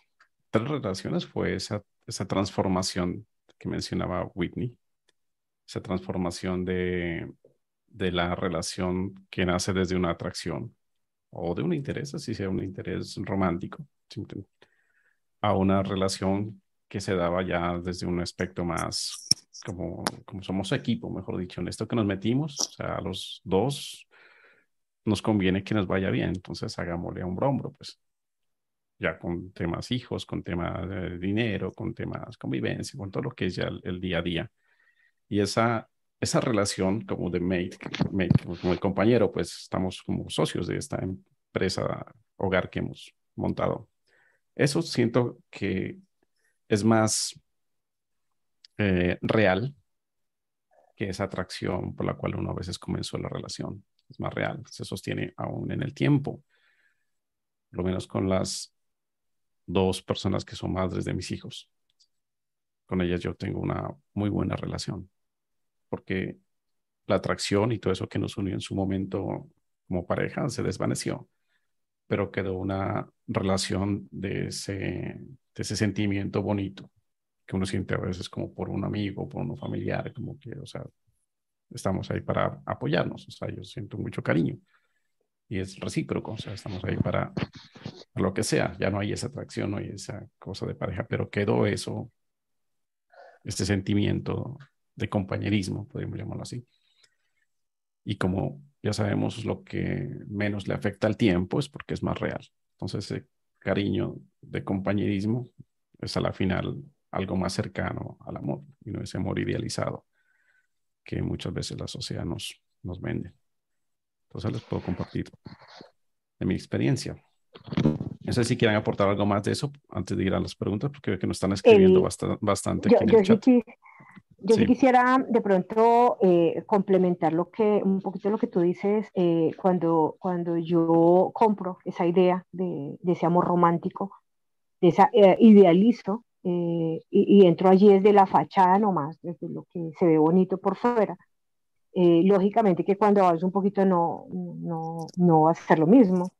tres relaciones fue esa, esa transformación que mencionaba Whitney, esa transformación de, de la relación que nace desde una atracción o de un interés, así sea un interés romántico, a una relación que se daba ya desde un aspecto más como, como somos equipo, mejor dicho, en esto que nos metimos, o sea, a los dos nos conviene que nos vaya bien, entonces hagámosle a un hombro, pues ya con temas hijos, con temas de dinero, con temas convivencia, con todo lo que es ya el, día a día. Y esa, esa relación como de mate, mate, como el compañero, pues estamos como socios de esta empresa hogar que hemos montado. Eso siento que es más eh, real que esa atracción por la cual uno a veces comenzó la relación. Es más real, se sostiene aún en el tiempo. Por lo menos con las dos personas que son madres de mis hijos. Con ellas yo tengo una muy buena relación, porque la atracción y todo eso que nos unió en su momento como pareja se desvaneció, pero quedó una relación de ese, de ese sentimiento bonito que uno siente a veces como por un amigo, por un familiar, como que, o sea, estamos ahí para apoyarnos, o sea, yo siento mucho cariño y es recíproco, o sea, estamos ahí para, lo que sea, ya no hay esa atracción, no hay esa cosa de pareja, pero quedó eso, este sentimiento de compañerismo, podemos llamarlo así. Y como ya sabemos lo que menos le afecta al tiempo es porque es más real. Entonces ese cariño de compañerismo es a la final algo más cercano al amor y no ese amor idealizado que muchas veces la sociedad nos, nos vende. Entonces les puedo compartir de mi experiencia. No sé si quieren aportar algo más de eso antes de ir a las preguntas, porque veo que nos están escribiendo bastante. Yo, yo, sí. Quisiera de pronto eh, complementar lo que, un poquito lo que tú dices eh, cuando, cuando yo compro esa idea de, de ese amor romántico, de esa eh, idealizo eh, y, entro allí desde la fachada nomás, desde lo que se ve bonito por fuera. Eh, lógicamente que cuando vas un poquito no, no, no va a ser lo mismo.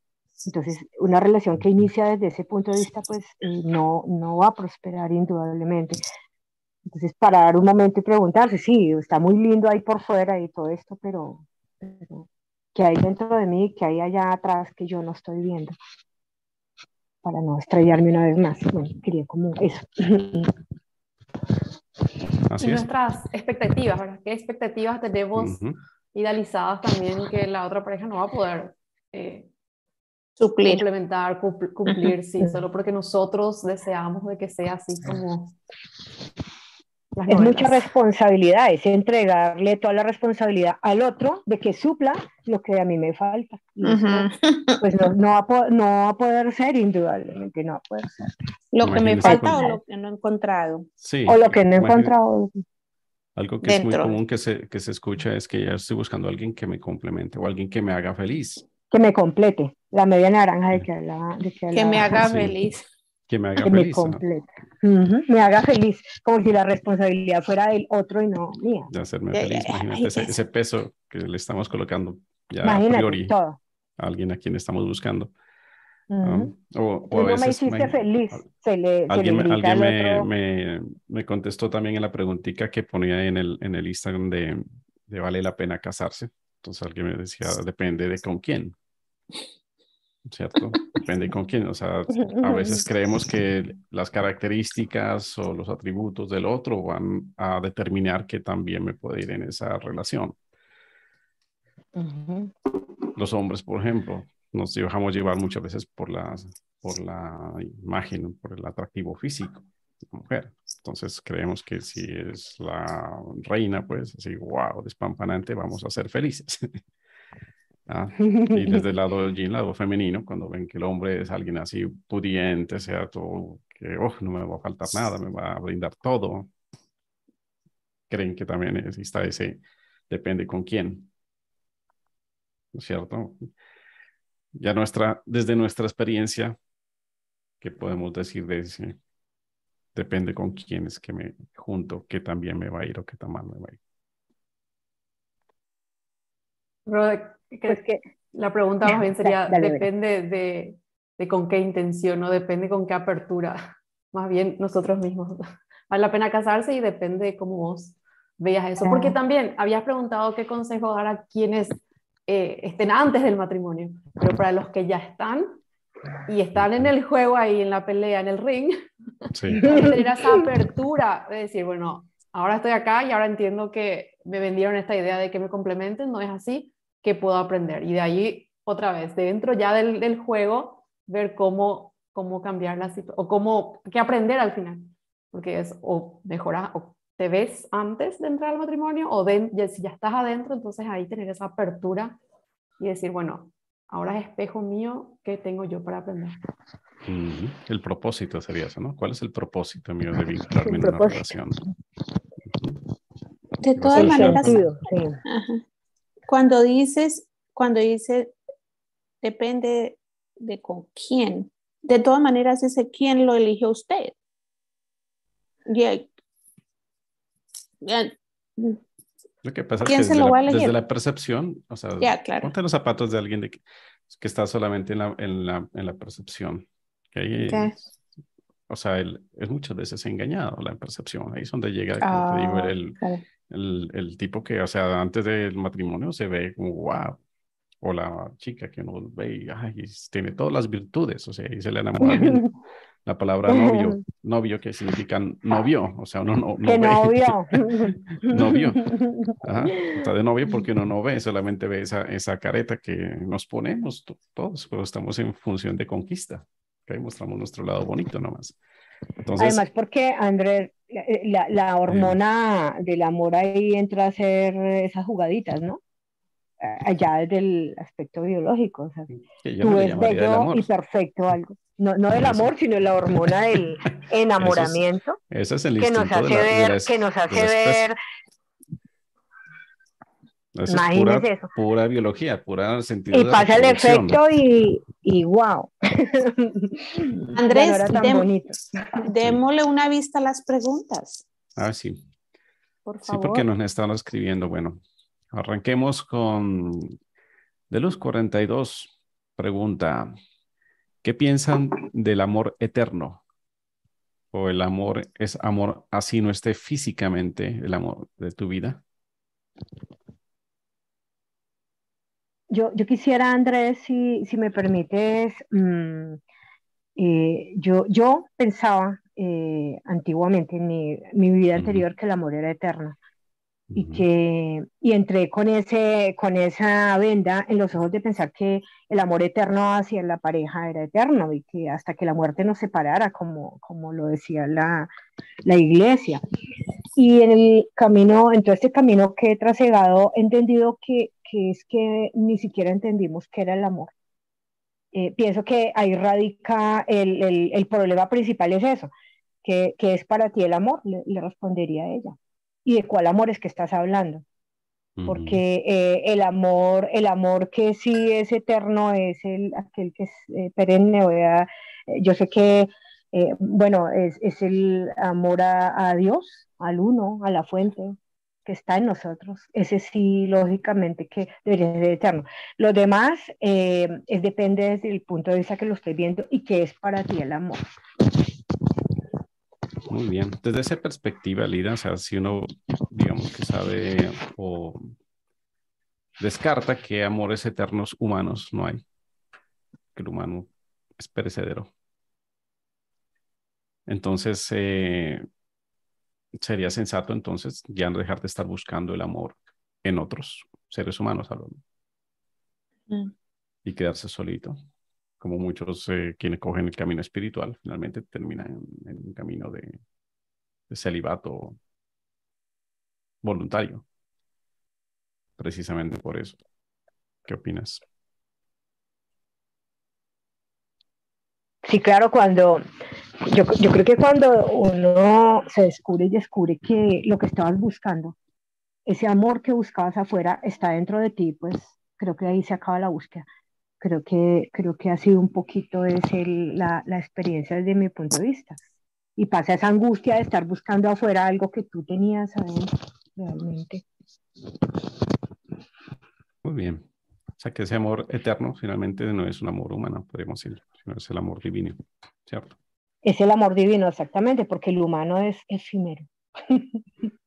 Entonces, una relación que inicia desde ese punto de vista, pues eh, no, no va a prosperar indudablemente. Entonces, para dar un momento y preguntarse, sí, está muy lindo ahí por fuera y todo esto, pero, pero ¿qué hay dentro de mí? ¿Qué hay allá atrás que yo no estoy viendo? para no estrellarme una vez más. Bueno, quería como eso. [laughs] y nuestras expectativas, ¿verdad? ¿Qué expectativas tenemos idealizadas también que la otra pareja no va a poder eh, suplir. implementar, cumplir, sí, [laughs] solo porque nosotros deseamos de que sea así como es mucha responsabilidad, es entregarle toda la responsabilidad al otro de que supla lo que a mí me falta. [laughs] pues no, va a poder ser, indudablemente, no va a poder ser. Lo que me falta o lo que no he encontrado. Sí, o lo que no he encontrado. Algo que es muy común que se, que se escucha es que ya estoy buscando a alguien que me complemente o alguien que me haga feliz. Que me complete, la media naranja de que hablaba. De que, me haga feliz que me haga feliz. Me, me haga feliz, como si la responsabilidad fuera del otro y no mía. De hacerme feliz, imagínate ese, peso que le estamos colocando ya a priori a alguien a quien estamos buscando. Um, o, o a no me veces hiciste me- feliz. Se le, se le Alguien, me, alguien me, me contestó también en la preguntita que ponía en el, en el Instagram de, de vale la pena casarse. Entonces alguien me decía, depende de con quién. ¿Cierto? Depende con quién. O sea, [laughs] a veces creemos que las características o los atributos del otro van a determinar que también me puede ir en esa relación. Ujú. Los hombres, por ejemplo, nos dejamos llevar muchas veces por la, por la imagen, por el atractivo físico de la mujer. Entonces creemos que si es la reina, pues así, wow, despampanante, vamos a ser felices. [laughs] Ah, [laughs] Y desde el lado del yin, lado femenino, cuando ven que el hombre es alguien así pudiente, sea todo, que oh, no me va a faltar nada, me va a brindar todo, creen que también es- está ese, depende con quién. ¿No es cierto? Ya nuestra, desde nuestra experiencia, ¿qué podemos decir de ese? Depende con quién es que me junto, que también me va a ir o que tan mal me va a ir. Pero que- Pues que, la pregunta más bien [laughs] sería, Dale, depende de, de con qué intención, no depende con qué apertura, [laughs] más bien nosotros mismos. [laughs] Vale la pena casarse y depende de cómo vos veas eso. Porque también habías preguntado qué consejo dar a quienes eh, estén antes del matrimonio, pero para los que ya están y están en el juego ahí, en la pelea, en el ring, Sí, tener esa apertura de decir, bueno, ahora estoy acá y ahora entiendo que me vendieron esta idea de que me complementen, no es así, que puedo aprender. Y de ahí, otra vez, dentro ya del, del juego, ver cómo, cómo cambiar la situación, o cómo, qué aprender al final. Porque es o mejorar, o te ves antes de entrar al matrimonio, o de- ya- si ya estás adentro, entonces ahí tener esa apertura y decir, bueno, ahora es espejo mío, ¿qué tengo yo para aprender? Ujú. El propósito sería eso, ¿no? ¿Cuál es el propósito mío de vincularme en una relación? De todas maneras, sí. Cuando dices, cuando dice, depende de con quién. De todas maneras, ese quién lo eligió usted. Ya- ya- Lo que pasa ¿Quién es se que lo desde va a la, desde la percepción, o sea, ya, claro. ponte los zapatos de alguien de que, que está solamente en la, en la, en la percepción. que ahí Ok. es- o sea, él es muchas veces engañado la percepción. Ahí es donde llega, como te digo, Ah, el, claro. El, el tipo que, o sea, antes del matrimonio se ve como wow. O la chica que uno ve y ay, tiene todas las virtudes, o sea, y se le enamora bien. [laughs] La palabra novio, [laughs] novio que significa novio, o sea, uno no, no que ve. no vio. Novio. [laughs] Ajá, Está de novio porque uno no ve, solamente ve esa, esa careta que nos ponemos to- todos, pero estamos en función de conquista. que ahí mostramos nuestro lado bonito nomás. Entonces, Además, porque Andrés, la, la hormona del amor ahí entra a hacer esas jugaditas, ¿no? Allá desde el aspecto biológico. O sea, tú no ves bello y perfecto algo. No, no del Eso- amor, sino la hormona del [laughs] enamoramiento Ese es el que nos hace de la, de ver, la es- que nos de hace ver, Eso es imagínese pura, eso. pura biología, pura sentido Y de pasa el efecto y, y wow. [laughs] Andrés, no dem-. Démosle una vista a las preguntas, Ah, sí. por Sí, favor. porque nos están escribiendo. Bueno, arranquemos con de los 42. Pregunta, ¿qué piensan del amor eterno? ¿O el amor es amor así no esté físicamente el amor de tu vida? Yo, yo quisiera, Andrés, si, si me permites, mm, eh, yo, yo pensaba eh, antiguamente en mi, mi vida anterior que el amor era eterno y que y entré con ese con esa venda en los ojos de pensar que el amor eterno hacia la pareja era eterno y que hasta que la muerte nos separara como como lo decía la, la iglesia. Y en el camino en todo este camino que he trasegado he entendido que, que es que ni siquiera entendimos qué era el amor. Eh, pienso que ahí radica el, el, el problema principal es eso que, que es para ti el amor le, le respondería a ella. Y de cuál amor es que estás hablando porque eh, el amor, el amor que sí es eterno es el, aquel que es eh, perenne, o sea, eh, yo sé que, bueno, es, es el amor a, a Dios, al uno, a la fuente, que está en nosotros, ese sí, lógicamente, que debería ser eterno. Lo demás eh, es, depende desde el punto de vista que lo estoy viendo y que es para ti el amor. Muy bien. Desde esa perspectiva, Lida, o sea, si uno, digamos que sabe o descarta que amores eternos humanos no hay, que el humano es perecedero. Entonces, eh, sería sensato entonces ya no dejar de estar buscando el amor en otros seres humanos mm. y quedarse solito, como muchos eh, quienes cogen el camino espiritual finalmente terminan en, un camino de, de celibato voluntario, precisamente por eso. ¿Qué opinas? Sí, claro, cuando yo, yo, creo que cuando uno se descubre y descubre que lo que estabas buscando, ese amor que buscabas afuera está dentro de ti, pues creo que ahí se acaba la búsqueda. Creo que, creo que ha sido un poquito es la, la experiencia desde mi punto de vista. Y pasa esa angustia de estar buscando afuera algo que tú tenías adentro, realmente. Muy bien. O sea que ese amor eterno finalmente no es un amor humano, podemos decir, sino es el amor divino, ¿cierto? Es el amor divino, exactamente, porque el humano es efímero. [laughs]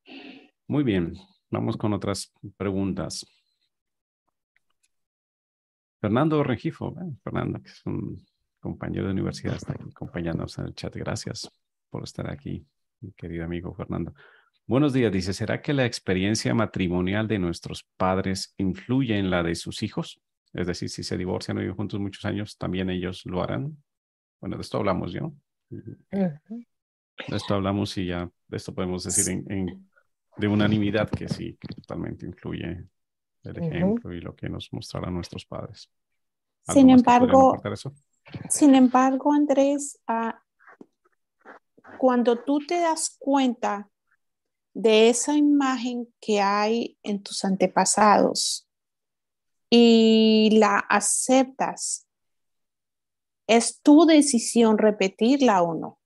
Muy bien, vamos con otras preguntas. Fernando Rengifo, Fernando, que es un compañero de universidad, está aquí acompañándonos en el chat. Gracias por estar aquí, mi querido amigo Fernando. Buenos días, dice, ¿será que la experiencia matrimonial de nuestros padres influye en la de sus hijos? Es decir, si se divorcian o viven juntos muchos años, ¿también ellos lo harán? Bueno, de esto hablamos, ¿no? De esto hablamos y ya de esto podemos decir en, de unanimidad que sí, que totalmente influye el ejemplo y lo que nos mostrarán nuestros padres. Sin embargo, sin embargo, Andrés, ah, cuando tú te das cuenta de esa imagen que hay en tus antepasados y la aceptas es tu decisión repetirla o no.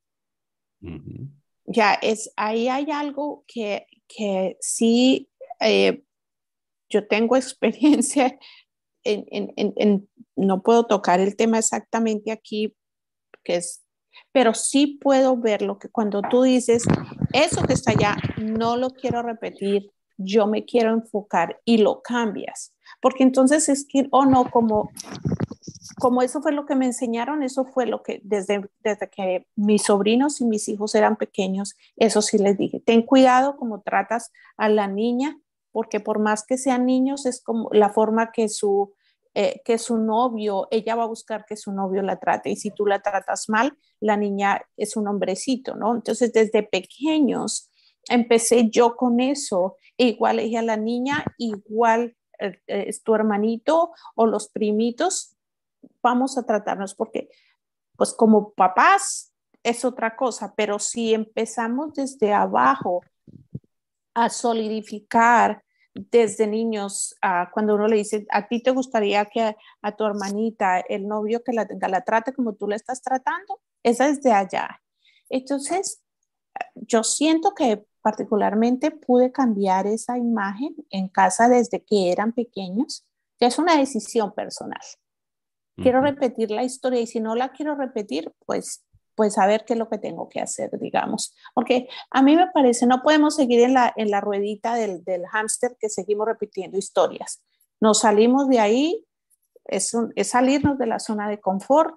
Ya, es, ahí hay algo que, que sí, eh, yo tengo [laughs] experiencia en, en, en, no puedo tocar el tema exactamente aquí, que es, pero sí puedo ver lo que cuando tú dices, eso que está allá, no lo quiero repetir, yo me quiero enfocar y lo cambias, porque entonces es que, o no, como como eso fue lo que me enseñaron, eso fue lo que desde, desde que mis sobrinos y mis hijos eran pequeños, eso sí les dije, ten cuidado como tratas a la niña, porque por más que sean niños, es como la forma que su, eh, que su novio, ella va a buscar que su novio la trate, y si tú la tratas mal, la niña es un hombrecito, ¿no? Entonces, desde pequeños empecé yo con eso, e igual ella la niña, igual eh, eh, es tu hermanito o los primitos, vamos a tratarnos porque, pues como papás es otra cosa, pero si empezamos desde abajo a solidificar desde niños, cuando uno le dice, a ti te gustaría que a, tu hermanita, el novio que la tenga, la trate como tú la estás tratando, esa es de allá. Entonces, yo siento que particularmente pude cambiar esa imagen en casa desde que eran pequeños, que es una decisión personal. Quiero repetir la historia y si no la quiero repetir, pues pues saber qué es lo que tengo que hacer, digamos. Porque a mí me parece, no podemos seguir en la, en la ruedita del, del hámster que seguimos repitiendo historias. Nos salimos de ahí, es, es salirnos de la zona de confort,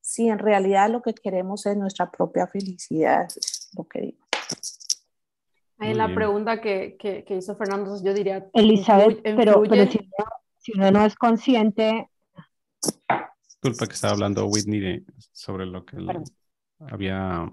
si en realidad lo que queremos es nuestra propia felicidad, lo que digo. Ahí la pregunta que, que, hizo Fernando, yo diría... Elizabeth, pero, pero si, si uno no es consciente Disculpa que estaba hablando Whitney de, sobre lo que había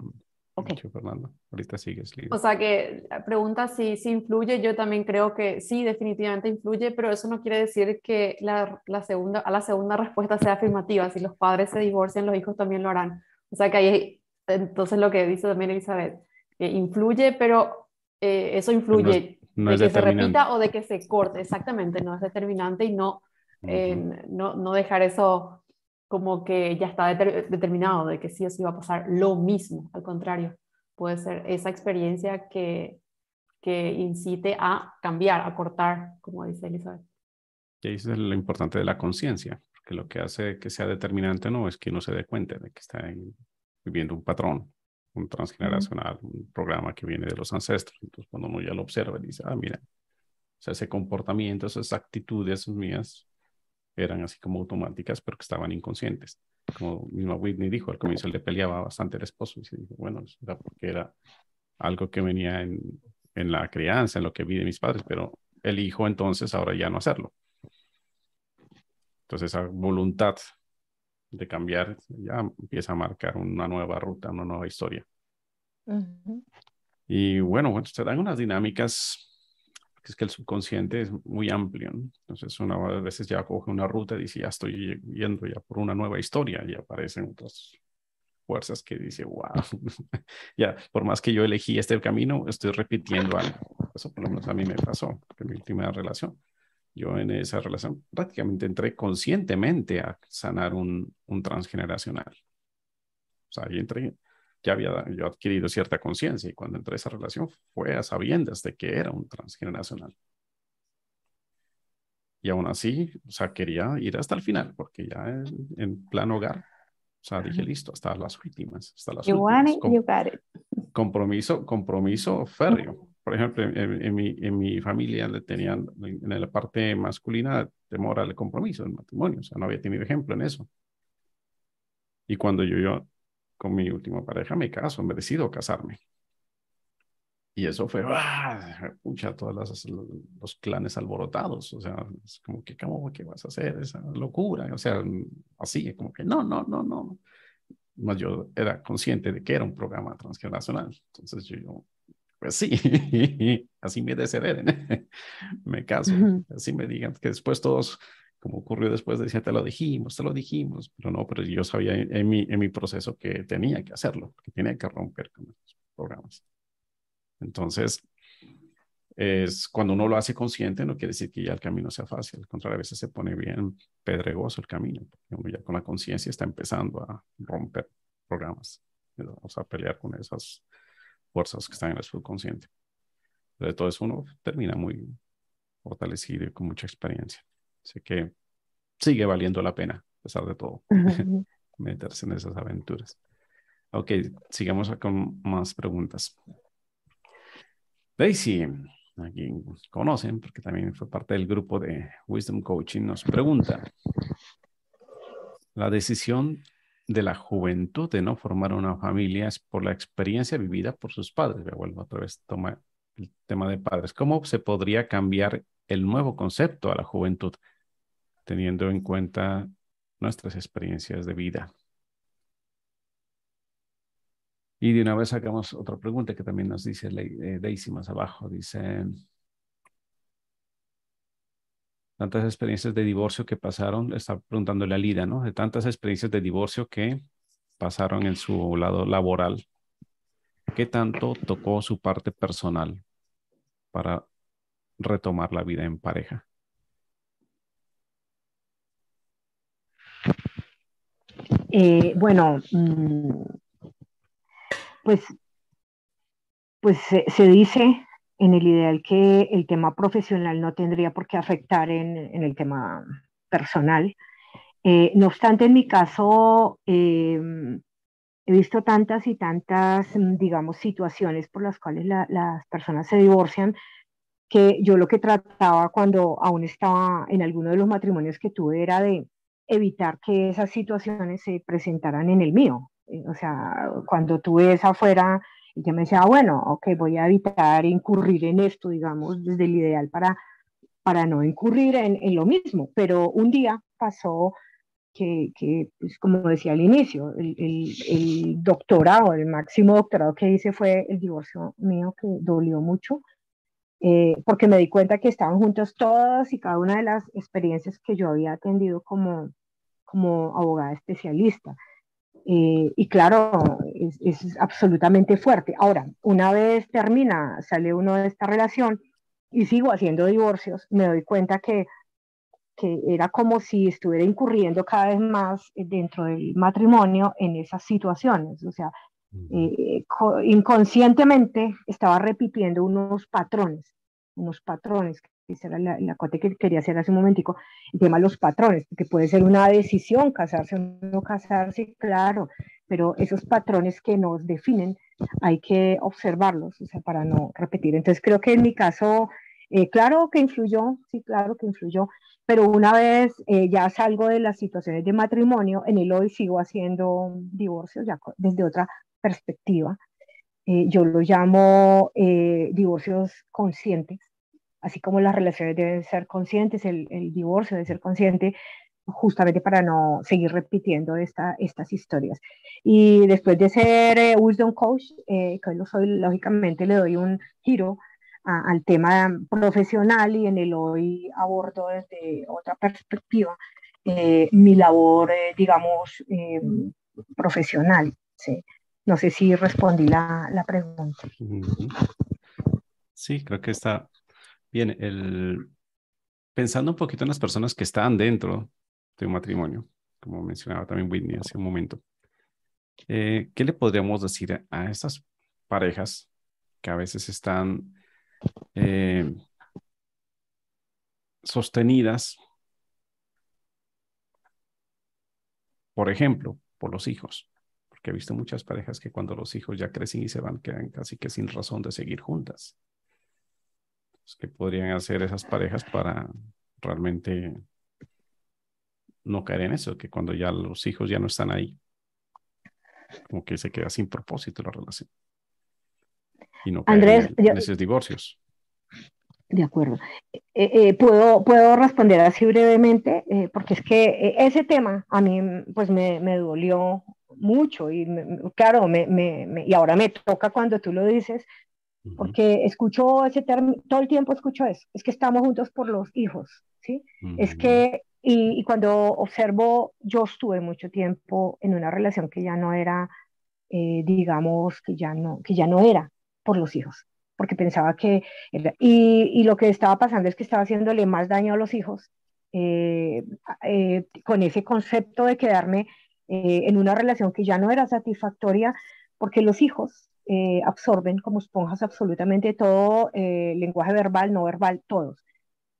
dicho Fernando. Ahorita sigues. O sea que pregunta si, si influye, yo también creo que sí, definitivamente influye, pero eso no quiere decir que la, la, segunda, a la segunda respuesta sea afirmativa. Si los padres se divorcian, los hijos también lo harán. O sea que ahí, entonces lo que dice también Elizabeth, que influye, pero eh, eso influye de que se repita o de que se corte. Exactamente, no es determinante y no, eh, no, no dejar eso como que ya está determinado de que sí o sí va a pasar lo mismo, al contrario, puede ser esa experiencia que, que incite a cambiar, a cortar, como dice Elizabeth. Y ahí es lo importante de la conciencia, porque lo que hace que sea determinante no es que uno se dé cuenta de que está viviendo un patrón, un transgeneracional, un programa que viene de los ancestros. Entonces, cuando uno ya lo observa, dice, ah, mira, o sea, ese comportamiento, esas actitudes mías eran así como automáticas, pero que estaban inconscientes. Como misma Whitney dijo, al comienzo le peleaba bastante el esposo y se dijo, bueno, era porque era algo que venía en, en la crianza, en lo que vi de mis padres, pero elijo entonces ahora ya no hacerlo. Entonces esa voluntad de cambiar ya empieza a marcar una nueva ruta, una nueva historia. Y bueno, bueno, se dan unas dinámicas, es que el subconsciente es muy amplio. Entonces una a veces ya coge una ruta y dice, ya estoy yendo ya por una nueva historia y aparecen otras fuerzas que dice, wow, [laughs] ya, por más que yo elegí este camino, estoy repitiendo algo. Eso por lo menos a mí me pasó en mi última relación. Yo en esa relación prácticamente entré conscientemente a sanar un, un transgeneracional. O sea, ahí entré, ya había yo adquirido cierta conciencia y cuando entré a esa relación fue a sabiendas de que era un transgeneracional. Y aún así, o sea, quería ir hasta el final porque ya en, en plan hogar o sea, dije, listo, hasta las últimas. Hasta las you últimas. want it, you got it. [laughs] Compromiso, compromiso férreo. Por ejemplo, en, en, mi, en mi familia le tenían, en la parte masculina, temor al compromiso, del matrimonio. O sea, no había tenido ejemplo en eso. Y cuando yo, yo con mi última pareja me caso, me decido casarme. Y eso fue, ¡ah! Pucha, todos los, clanes alborotados. O sea, es como que, ¿cómo que vas a hacer esa locura? O sea, así, como que, no, no, no, no. Más yo era consciente de que era un programa transgeneracional. Entonces yo, yo pues sí, [laughs] así me deshereden, [laughs] me caso, así me digan que después todos, como ocurrió después, decían, te lo dijimos, te lo dijimos, pero no, pero yo sabía en mi, en mi proceso que tenía que hacerlo, que tenía que romper con esos programas. Entonces, es cuando uno lo hace consciente, no quiere decir que ya el camino sea fácil. Al contrario, a veces se pone bien pedregoso el camino. Uno ya con la conciencia está empezando a romper programas, o sea, a pelear con esas fuerzas que están en el subconsciente. Eso uno termina muy fortalecido y con mucha experiencia. Así que sigue valiendo la pena, a pesar de todo, [laughs] meterse en esas aventuras. Ok, sigamos con más preguntas. Daisy, a quien conocen, porque también fue parte del grupo de Wisdom Coaching, nos pregunta, ¿la decisión de la juventud de no formar una familia es por la experiencia vivida por sus padres? Me vuelvo otra vez, toma el tema de padres. ¿Cómo se podría cambiar el nuevo concepto a la juventud, teniendo en cuenta nuestras experiencias de vida? Y de una vez sacamos otra pregunta que también nos dice eh, Daisy más abajo. Dice, tantas experiencias de divorcio que pasaron, está preguntándole a Lida, ¿no? De tantas experiencias de divorcio que pasaron en su lado laboral. ¿Qué tanto tocó su parte personal para retomar la vida en pareja? Eh, bueno, mm, pues, pues se, dice en el ideal que el tema profesional no tendría por qué afectar en, el tema personal. Eh, no obstante, en mi caso, em, he visto tantas y tantas, digamos, situaciones por las cuales las personas se divorcian, que yo lo que trataba cuando aún estaba en alguno de los matrimonios que tuve era de evitar que esas situaciones se presentaran en el mío. Eh, o sea, cuando tú ves afuera y que me decía, ah, bueno, ok, voy a evitar incurrir en esto, digamos, desde el ideal para, para no incurrir en, en lo mismo. Pero un día pasó que, que pues, como decía al inicio, el, el, el, doctorado, el máximo doctorado que hice fue el divorcio mío, que dolió mucho, eh, porque me di cuenta que estaban juntas todas y cada una de las experiencias que yo había atendido como, como abogada especialista. Eh, y claro, es, es, absolutamente fuerte. Ahora, una vez termina, sale uno de esta relación y sigo haciendo divorcios, me doy cuenta que, que era como si estuviera incurriendo cada vez más dentro del matrimonio en esas situaciones. O sea, Eh, inconscientemente estaba repitiendo unos patrones, unos patrones, que era la, la que quería hacer hace un momentico, el tema de los patrones, que puede ser una decisión, casarse o no casarse, claro, pero esos patrones que nos definen hay que observarlos, o sea, para no repetir. Entonces creo que en mi caso, eh, claro que influyó, sí, claro que influyó, pero una vez eh, ya salgo de las situaciones de matrimonio, en el hoy sigo haciendo divorcios ya desde otra perspectiva. Eh, yo lo llamo divorcios conscientes, así como las relaciones deben ser conscientes, el, el divorcio debe ser consciente, justamente para no seguir repitiendo esta, estas historias. Y después de ser eh, Wisdom Coach, eh, que hoy lo soy, lógicamente le doy un giro al tema profesional y en el hoy abordo desde otra perspectiva eh, mi labor, digamos, profesional. ¿sí? No sé si respondí la, la pregunta. Sí, creo que está bien. El, pensando un poquito en las personas que están dentro de un matrimonio, como mencionaba también Whitney hace un momento. Eh, ¿Qué le podríamos decir a estas parejas que a veces están eh, sostenidas, por ejemplo, por los hijos? Porque he visto muchas parejas que cuando los hijos ya crecen y se van, quedan casi que sin razón de seguir juntas. ¿Qué podrían hacer esas parejas para realmente no caer en eso, que cuando ya los hijos ya no están ahí, como que se queda sin propósito la relación. Y no caer en, esos divorcios. De acuerdo. Eh, eh, ¿puedo, puedo responder así brevemente, eh, porque es que ese tema a mí pues me, me dolió mucho y claro, me, me, y ahora me toca cuando tú lo dices, porque escucho ese término, todo el tiempo escucho eso, es que estamos juntos por los hijos, ¿sí? Es que y, cuando observo, yo estuve mucho tiempo en una relación que ya no era, eh, digamos, que ya no, que ya no era por los hijos, porque pensaba que, y, y, lo que estaba pasando es que estaba haciéndole más daño a los hijos eh, eh, con ese concepto de quedarme en una relación que ya no era satisfactoria, porque los hijos absorben como esponjas absolutamente todo, lenguaje verbal, no verbal, todos.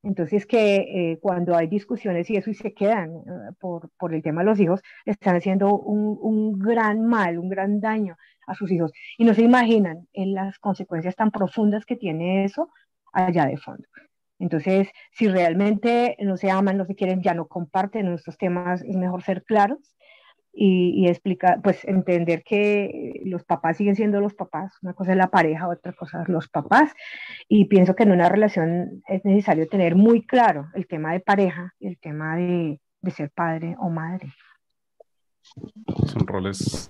Entonces, que eh, cuando hay discusiones y eso y se quedan eh, por, por, el tema de los hijos, están haciendo un, un, gran mal, un gran daño a sus hijos. Y no se imaginan en las consecuencias tan profundas que tiene eso allá de fondo. Entonces, si realmente no se aman, no se quieren, ya no comparten estos temas, es mejor ser claros y, explicar, pues entender que los papás siguen siendo los papás, una cosa es la pareja, otra cosa es los papás, y pienso que en una relación es necesario tener muy claro el tema de pareja y el tema de, de ser padre o madre. Son roles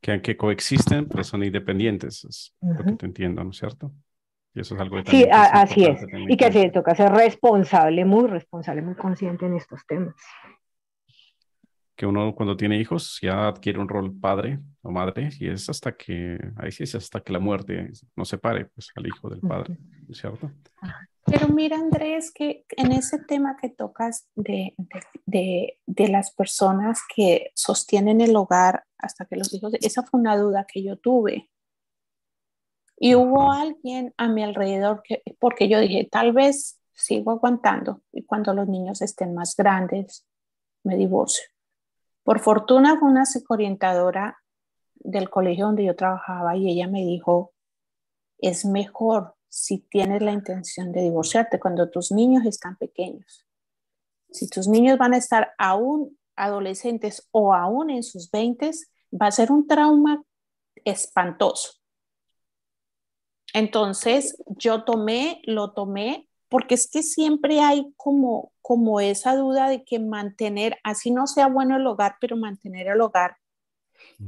que aunque coexisten, pero son independientes, es lo que te entiendo, ¿no es cierto? Y eso es algo que Sí, así es. Y que se toca ser responsable, muy responsable, muy consciente en estos temas que uno cuando tiene hijos ya adquiere un rol padre o madre y es hasta que, ahí sí es hasta que la muerte no separe pues, al hijo del padre, ¿cierto? Pero mira Andrés, que en ese tema que tocas de, de, de, las personas que sostienen el hogar hasta que los hijos, esa fue una duda que yo tuve. Y hubo alguien a mi alrededor que, porque yo dije, tal vez sigo aguantando y cuando los niños estén más grandes, me divorcio. Por fortuna fue una psicoorientadora del colegio donde yo trabajaba y ella me dijo, es mejor si tienes la intención de divorciarte cuando tus niños están pequeños. Si tus niños van a estar aún adolescentes o aún en sus veintes, va a ser un trauma espantoso. Entonces yo tomé, lo tomé porque es que siempre hay como, como esa duda de que mantener, así no sea bueno el hogar, pero mantener el hogar.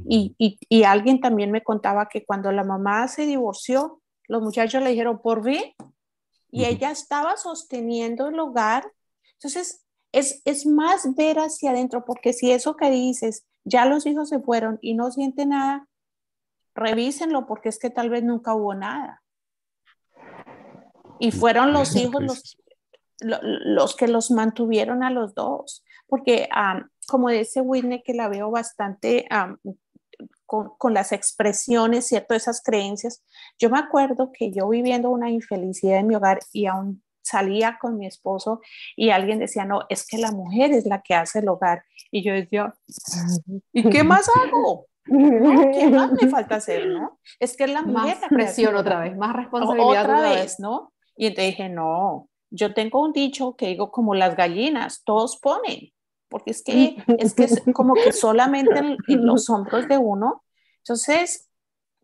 Y, y, alguien también me contaba que cuando la mamá se divorció, los muchachos le dijeron, ¿por qué? Y ella estaba sosteniendo el hogar. Entonces, es, es más ver hacia adentro, porque si eso que dices, ya los hijos se fueron y no siente nada, revísenlo, porque es que tal vez nunca hubo nada. Y fueron los hijos los, los que los mantuvieron a los dos, porque como dice Whitney, que la veo bastante con, con, las expresiones, ¿cierto? Esas creencias. Yo me acuerdo que yo viviendo una infelicidad en mi hogar y aún salía con mi esposo y alguien decía, no, es que la mujer es la que hace el hogar. Y yo decía, ¿y qué más hago? ¿Qué más me falta hacer, no? Es que la mujer... Más presión otra vez, más responsabilidad otra, vez, ¿no? Y entonces dije, no, yo tengo un dicho que digo como las gallinas, todos ponen, porque es que es, que es como que solamente en, los hombros de uno. Entonces,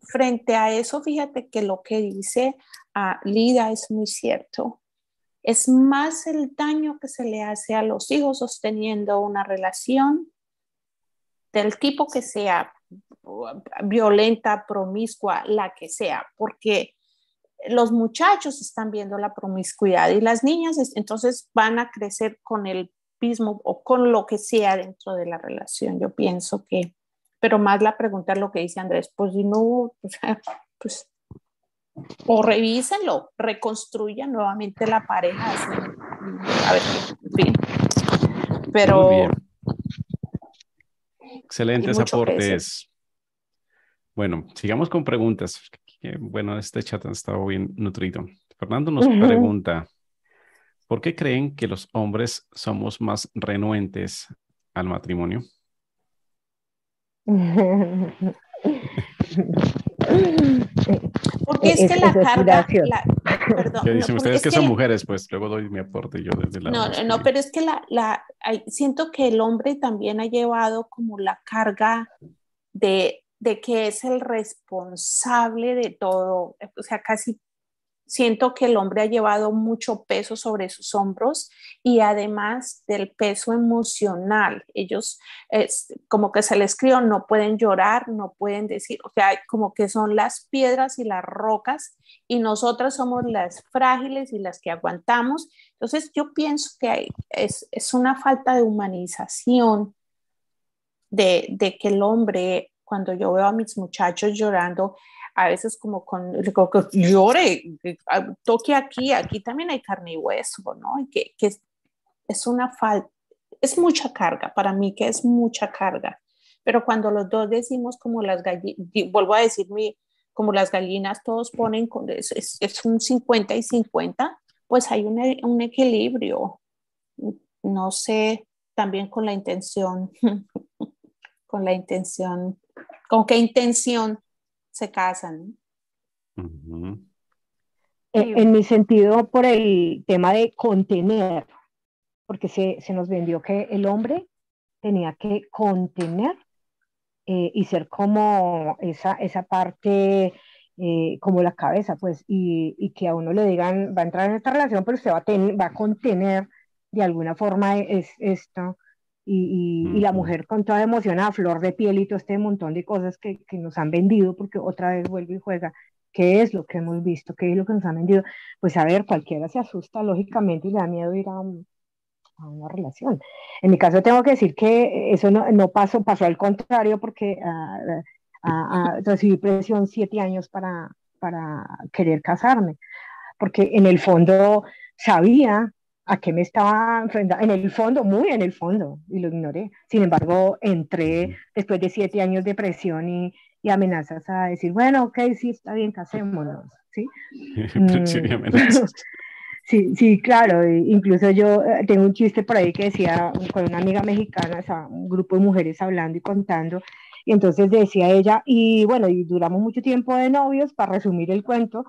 frente a eso, fíjate que lo que dice a Lida es muy cierto. Es más el daño que se le hace a los hijos sosteniendo una relación del tipo que sea, violenta, promiscua, la que sea, porque los muchachos están viendo la promiscuidad y las niñas entonces van a crecer con el mismo o con lo que sea dentro de la relación. Yo pienso que, pero más la pregunta es lo que dice Andrés, pues si no, [laughs] pues, o revísenlo, reconstruyan nuevamente la pareja. a ver, en fin. Pero... Excelentes aportes. Bueno, sigamos con preguntas. Bueno, este chat ha estado bien nutrido. Fernando nos pregunta, ¿por qué creen que los hombres somos más renuentes al matrimonio? [laughs] Porque es que la carga, perdón, dicen ustedes que, son mujeres, pues luego doy mi aporte yo desde la... No, no, pero es que la, la, siento que el hombre también ha llevado como la carga de de que es el responsable de todo, o sea, casi siento que el hombre ha llevado mucho peso sobre sus hombros y además del peso emocional. Ellos, es, como que se les crió, no pueden llorar, no pueden decir, o sea, como que son las piedras y las rocas y nosotras somos las frágiles y las que aguantamos. Entonces yo pienso que hay, es, es, una falta de humanización de, de que el hombre cuando yo veo a mis muchachos llorando, a veces como con, llore, toque aquí, aquí también hay carne y hueso, ¿no? Y que, que es una falta, es mucha carga, para mí que es mucha carga. Pero cuando los dos decimos como las gallinas, vuelvo a decir, como las gallinas todos ponen, es, es, es un 50 y 50, pues hay un, un equilibrio. No sé, también con la intención, [laughs] con la intención ¿Con qué intención se casan? en, mi sentido, por el tema de contener, porque se, nos vendió que el hombre tenía que contener eh, y ser como esa, esa parte, eh, como la cabeza, pues, y, que a uno le digan, va a entrar en esta relación, pero usted va a, va a contener de alguna forma es, esto, y, y, la mujer con toda emoción a flor de piel y todo este montón de cosas que, que, nos han vendido, porque otra vez vuelve y juega, ¿qué es lo que hemos visto? ¿Qué es lo que nos han vendido? Pues a ver, cualquiera se asusta lógicamente y le da miedo ir a, a una relación. En mi caso tengo que decir que eso no, no pasó, pasó al contrario porque uh, recibí presión siete años para, para querer casarme, porque en el fondo sabía a qué me estaba enfrentando, en el fondo, muy en el fondo, y lo ignoré. Sin embargo, entré después de siete años de presión y, y amenazas a decir, bueno, ok, sí, está bien, casémonos, ¿sí? [laughs] Mm. [laughs] sí, sí, claro, incluso yo eh, tengo un chiste por ahí que decía con una amiga mexicana, o sea, un grupo de mujeres hablando y contando, y entonces decía ella, y bueno, y duramos mucho tiempo de novios, para resumir el cuento,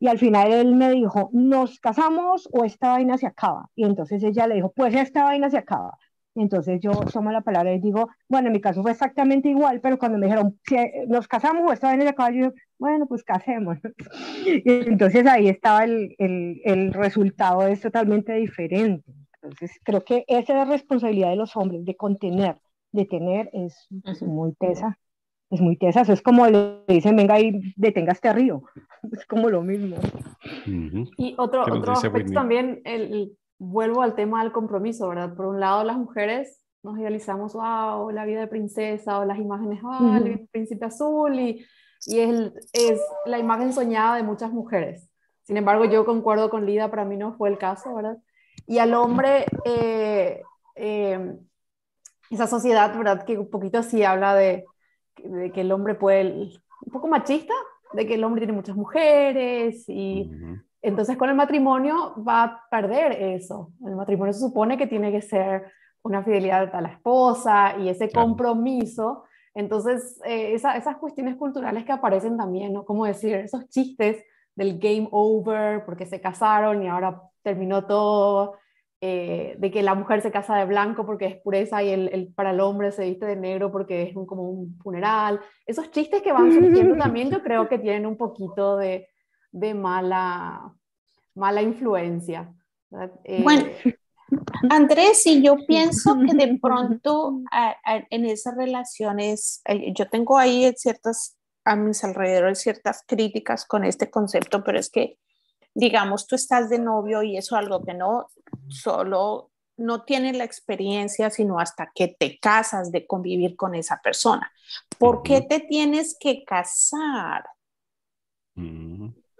y al final él me dijo, ¿nos casamos o esta vaina se acaba? Y entonces ella le dijo, pues esta vaina se acaba. Y entonces yo tomo la palabra y digo, bueno, en mi caso fue exactamente igual, pero cuando me dijeron, ¿nos casamos o esta vaina se acaba? Yo bueno, pues casemos. [laughs] Y entonces ahí estaba el, el, el resultado, es totalmente diferente. Entonces creo que esa es la responsabilidad de los hombres, de contener, de tener, es, es muy pesa es muy tesa, eso es como le dicen, venga y detenga este río, [laughs] es como lo mismo. Y otro, otro aspecto también, el, vuelvo al tema del compromiso, ¿verdad? Por un lado, las mujeres nos idealizamos, wow, la vida de princesa, o las imágenes, wow, el príncipe azul, y, y es, es la imagen soñada de muchas mujeres. Sin embargo, yo concuerdo con Lida, para mí no fue el caso, ¿verdad? Y al hombre, eh, eh, esa sociedad, ¿verdad? Que un poquito así habla de de que el hombre puede, un poco machista, de que el hombre tiene muchas mujeres y entonces con el matrimonio va a perder eso. El matrimonio se supone que tiene que ser una fidelidad a la esposa y ese compromiso. Entonces, eh, esas cuestiones culturales que aparecen también, ¿no? Como decir, esos chistes del game over porque se casaron y ahora terminó todo, eh, de que la mujer se casa de blanco porque es pureza y el, para el hombre se viste de negro porque es como un funeral. Esos chistes que van surgiendo también yo creo que tienen un poquito de, de mala, mala influencia. Eh, bueno, Andrés, y yo pienso que de [laughs] pronto en esas relaciones, eh, yo tengo ahí ciertas, a mis alrededores ciertas críticas con este concepto, pero es que digamos, tú estás de novio y eso es algo que no solo no tienes la experiencia, sino hasta que te casas de convivir con esa persona. ¿Por qué te tienes que casar?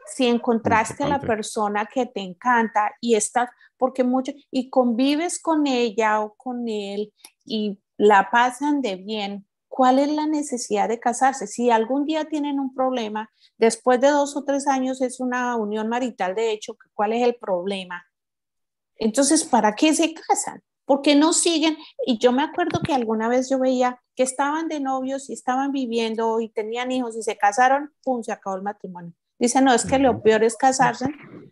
Si encontraste a la persona que te encanta y estás, porque mucho, y convives con ella o con él y la pasan de bien, ¿cuál es la necesidad de casarse? Si algún día tienen un problema, después de dos o tres años es una unión marital de hecho, ¿cuál es el problema? Entonces, ¿para qué se casan? ¿Por qué no siguen? Y yo me acuerdo que alguna vez yo veía que estaban de novios y estaban viviendo y tenían hijos y se casaron, ¡pum! Se acabó el matrimonio. Dice, no, es que lo peor es casarse.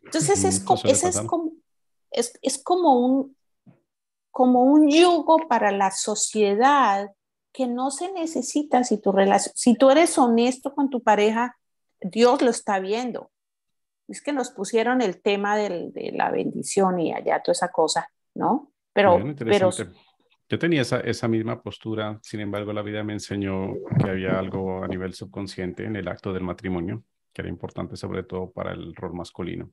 Entonces, es, como, es, como, es, es como, un, como un yugo para la sociedad que no se necesita si tu relación, si tú eres honesto con tu pareja, Dios lo está viendo. Es que nos pusieron el tema del, de la bendición y allá toda esa cosa, ¿no? Pero, pero yo tenía esa, esa misma postura, sin embargo, la vida me enseñó que había algo a nivel subconsciente en el acto del matrimonio, que era importante sobre todo para el rol masculino,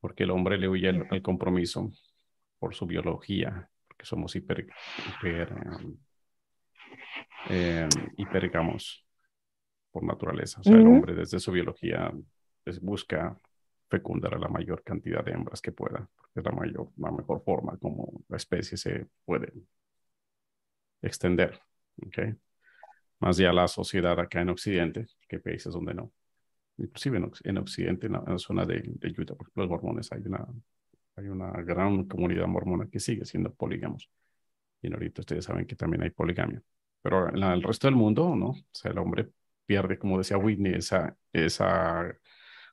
porque el hombre le huye al, compromiso por su biología, porque somos hiper, hiper um, eh, hipergamos por naturaleza. O sea, el hombre desde su biología pues, busca fecundar a la mayor cantidad de hembras que pueda, porque es la, mayor, la mejor forma como la especie se puede extender. ¿okay? Más ya la sociedad acá en Occidente, que países donde no. Inclusive en, Occidente, en la, zona de, de, Utah, por ejemplo, los mormones, hay una, hay una gran comunidad mormona que sigue siendo polígamos. Y ahorita ustedes saben que también hay poligamia. Pero en el resto del mundo, ¿no? O sea, el hombre pierde, como decía Whitney, esa, esa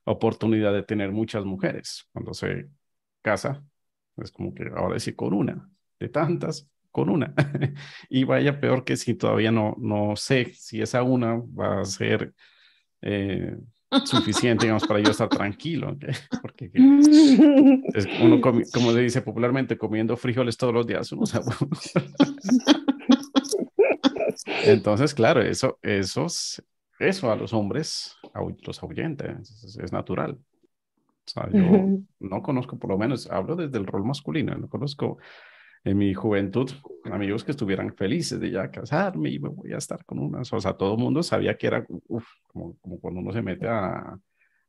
oportunidad de tener muchas mujeres. Cuando se casa, es como que ahora sí con una, de tantas, con una. [laughs] y vaya peor que si todavía no, no sé si esa una va a ser eh, suficiente, digamos, para yo estar tranquilo. [laughs] Porque uno, como se dice popularmente, comiendo frijoles todos los días, uno [laughs] Entonces, claro, eso, esos, eso a los hombres los ahuyenta, es, natural. O sea, yo no conozco, por lo menos, hablo desde el rol masculino, no conozco en mi juventud amigos que estuvieran felices de ya casarme y me voy a estar con unas. O sea, todo el mundo sabía que era como, como cuando uno se mete a,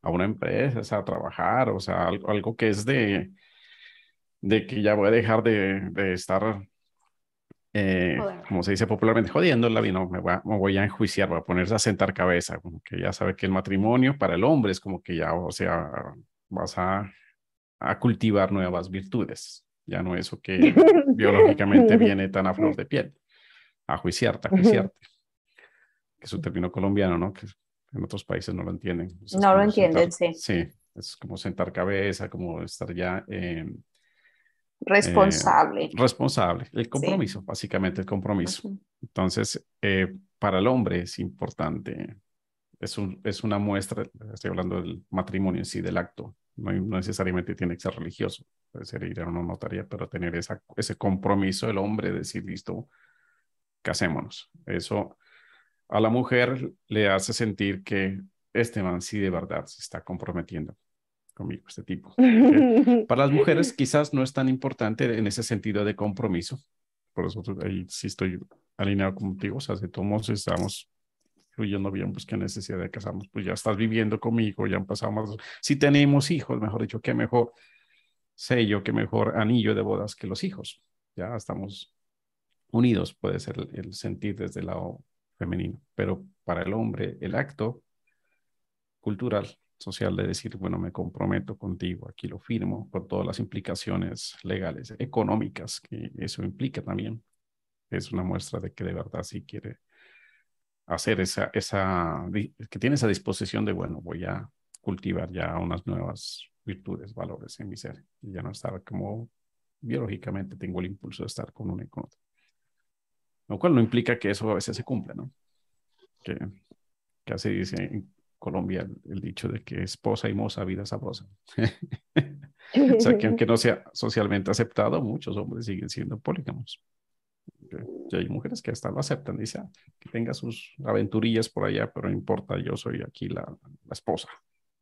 a una empresa, o sea, a trabajar, o sea, algo, algo, que es de, de que ya voy a dejar de, de estar eh, como se dice popularmente, jodiendo la vida, me, me, voy a enjuiciar, voy a ponerse a sentar cabeza, como que ya sabe que el matrimonio para el hombre es como que ya, o sea, vas a, a cultivar nuevas virtudes, ya no eso que [laughs] biológicamente viene tan a flor de piel, a juiciarte, a juiciarte, que es un término colombiano, ¿no? Que en otros países no lo entienden. no lo entienden, sí. Sí, es como sentar cabeza, como estar ya en Responsable. Eh, responsable, el compromiso, básicamente el compromiso. Entonces, eh, para el hombre es importante, es, un, es una muestra, estoy hablando del matrimonio en sí, del acto, no, necesariamente tiene que ser religioso, puede ser ir a una notaría, pero tener esa, ese compromiso del hombre, decir, listo, casémonos. Eso a la mujer le hace sentir que este man sí de verdad se está comprometiendo conmigo, este tipo. [laughs] Para las mujeres quizás no es tan importante en ese sentido de compromiso. Por eso ahí sí estoy alineado contigo. O sea, si todos estamos fluyendo bien, pues qué necesidad de casarnos. Pues ya estás viviendo conmigo, ya han pasado más. Si tenemos hijos, mejor dicho, qué mejor sello, qué mejor anillo de bodas que los hijos. Ya estamos unidos, puede ser el, sentir desde el lado femenino. Pero para el hombre, el acto cultural, social de decir, bueno, me comprometo contigo, aquí lo firmo, por todas las implicaciones legales, económicas que eso implica también, es una muestra de que de verdad sí quiere hacer esa, esa, que tiene esa disposición de, bueno, voy a cultivar ya unas nuevas virtudes, valores en mi ser, y ya no estar como biológicamente tengo el impulso de estar con uno y con otro. Lo cual no implica que eso a veces se cumpla, ¿no? Que, así dice Colombia el, dicho de que esposa y moza, vida sabrosa. [laughs] o sea, que [laughs] aunque no sea socialmente aceptado, muchos hombres siguen siendo polígamos. Y hay mujeres que hasta lo aceptan, dice, ah, que tenga sus aventurillas por allá, pero no importa, yo soy aquí la, la esposa.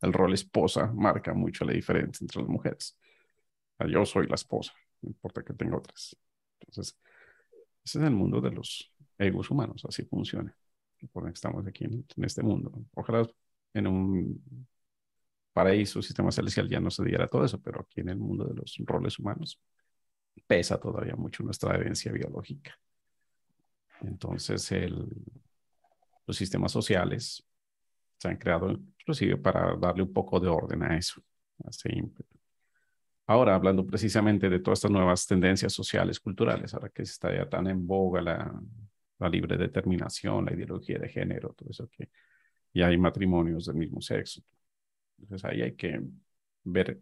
El rol esposa marca mucho la diferencia entre las mujeres. Yo soy la esposa, no importa que tenga otras. Entonces, ese es el mundo de los egos humanos, así funciona. Por estamos aquí en, este mundo. Ojalá en un paraíso, sistema celestial ya no se diera todo eso, pero aquí en el mundo de los roles humanos pesa todavía mucho nuestra herencia biológica. Entonces, el, los sistemas sociales se han creado inclusive para darle un poco de orden a eso, a ese ímpetu. Ahora, hablando precisamente de todas estas nuevas tendencias sociales, culturales, ahora que está ya tan en boga la, la libre determinación, la ideología de género, todo eso que ya hay matrimonios del mismo sexo. Entonces ahí hay que ver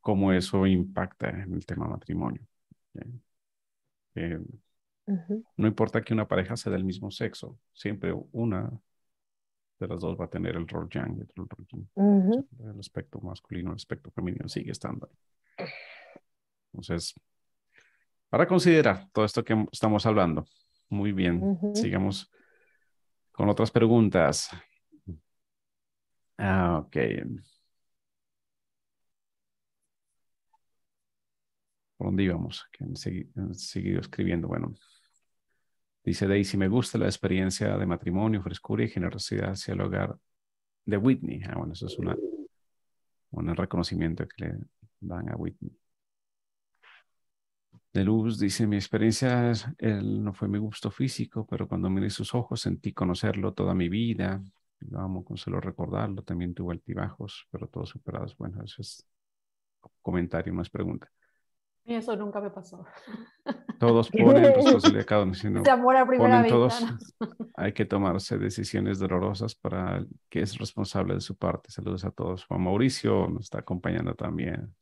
cómo eso impacta en el tema matrimonio. Eh, no importa que una pareja sea del mismo sexo, siempre una de las dos va a tener el rol yang, el, rol el aspecto masculino, el aspecto femenino sigue estando. Entonces, para considerar todo esto que estamos hablando, muy bien, sigamos con otras preguntas. Ah, ok. ¿Por dónde íbamos? Que han seguido escribiendo. Bueno, Dice Daisy, me gusta la experiencia de matrimonio, frescura y generosidad hacia el hogar de Whitney. Ah, bueno, eso es un reconocimiento que le dan a Whitney. De Luz dice, mi experiencia él no fue mi gusto físico, pero cuando miré sus ojos sentí conocerlo toda mi vida. Lo amo con solo recordarlo. También tuvo altibajos, pero todos superados. Bueno, eso es comentario, es pregunta. Y eso nunca me pasó. [laughs] Todos ponen responsabilidad. Sino [laughs] amor a primera vista. Todos, [laughs] hay que tomarse decisiones dolorosas para el que es responsable de su parte. Saludos a todos. Juan Mauricio nos está acompañando también.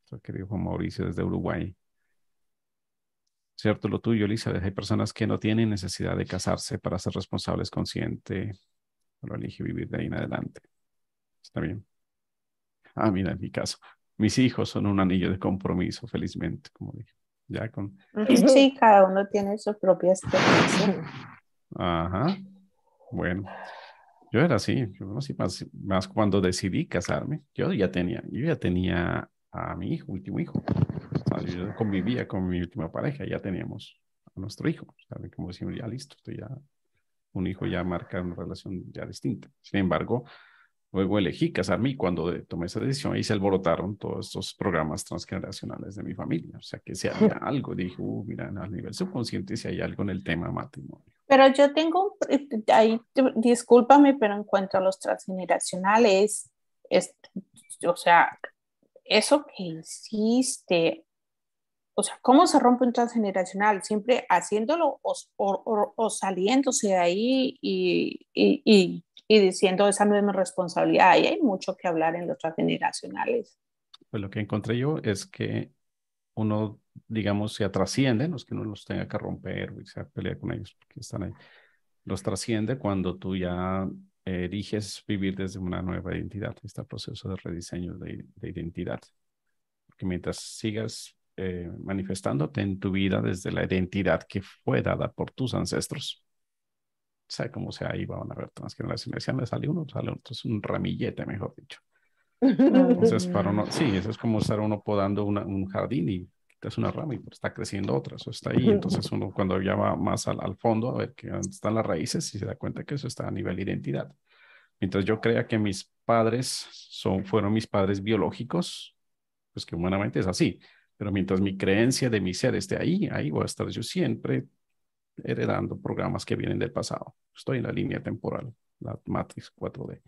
Nuestro querido Juan Mauricio desde Uruguay. Cierto lo tuyo, Elizabeth. Hay personas que no tienen necesidad de casarse para ser responsables conscientes, pero elige vivir de ahí en adelante. Está bien. Ah, mira, en mi caso mis hijos son un anillo de compromiso, felizmente, como dije. Ya con... Sí, cada uno tiene su propia experiencia. Ajá. Bueno, yo era así, más, más, cuando decidí casarme, yo ya tenía, yo ya tenía a mi hijo, último hijo. yo convivía con mi última pareja, ya teníamos a nuestro hijo. ¿sabe? Como decimos, ya listo, estoy ya, un hijo ya marca una relación ya distinta. Sin embargo, Luego elegí casarme y cuando tomé esa decisión ahí se alborotaron todos estos programas transgeneracionales de mi familia. O sea que si había [laughs] algo, dije, uh, mira, a nivel subconsciente si hay algo en el tema matrimonio. Pero yo tengo, ahí, discúlpame, pero en cuanto a los transgeneracionales, es, o sea, eso que hiciste, o sea, ¿cómo se rompe un transgeneracional? Siempre haciéndolo o, o, saliéndose de ahí y, y y diciendo esa no es mi responsabilidad. Y hay mucho que hablar en los transgeneracionales. Pues lo que encontré yo es que uno, digamos, se trasciende, no es que uno los tenga que romper o se pelea con ellos porque están ahí, los trasciende cuando tú ya eliges vivir desde una nueva identidad, este proceso de rediseño de, identidad. Porque mientras sigas eh, manifestándote en tu vida desde la identidad que fue dada por tus ancestros, sea como sea, ahí van a ver transgeneraciones. Si me sale uno, sale otro, es un ramillete, mejor dicho. [laughs] Entonces, para uno, sí, eso es como estar uno podando un jardín y quitas una rama y está creciendo otra, eso está ahí. [laughs] Entonces, uno cuando ya va más al, al fondo a ver que están las raíces y se da cuenta que eso está a nivel identidad. Mientras yo crea que mis padres son, fueron mis padres biológicos, pues que humanamente es así. Pero mientras mi creencia de mi ser esté ahí, ahí voy a estar yo siempre heredando programas que vienen del pasado. Estoy en la línea temporal, la Matrix 4D.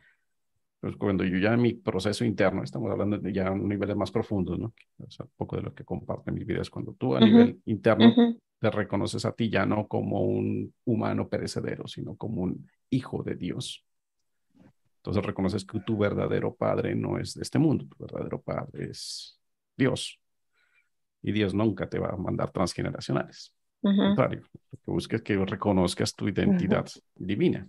Pues cuando yo ya en mi proceso interno, estamos hablando de ya niveles más profundos, ¿no? Sea, un poco de lo que comparten mis videos, cuando tú a nivel interno te reconoces a ti ya no como un humano perecedero, sino como un hijo de Dios. Entonces reconoces que tu verdadero padre no es de este mundo, tu verdadero padre es Dios. Y Dios nunca te va a mandar transgeneracionales. Al contrario, lo que busques es que reconozcas tu identidad divina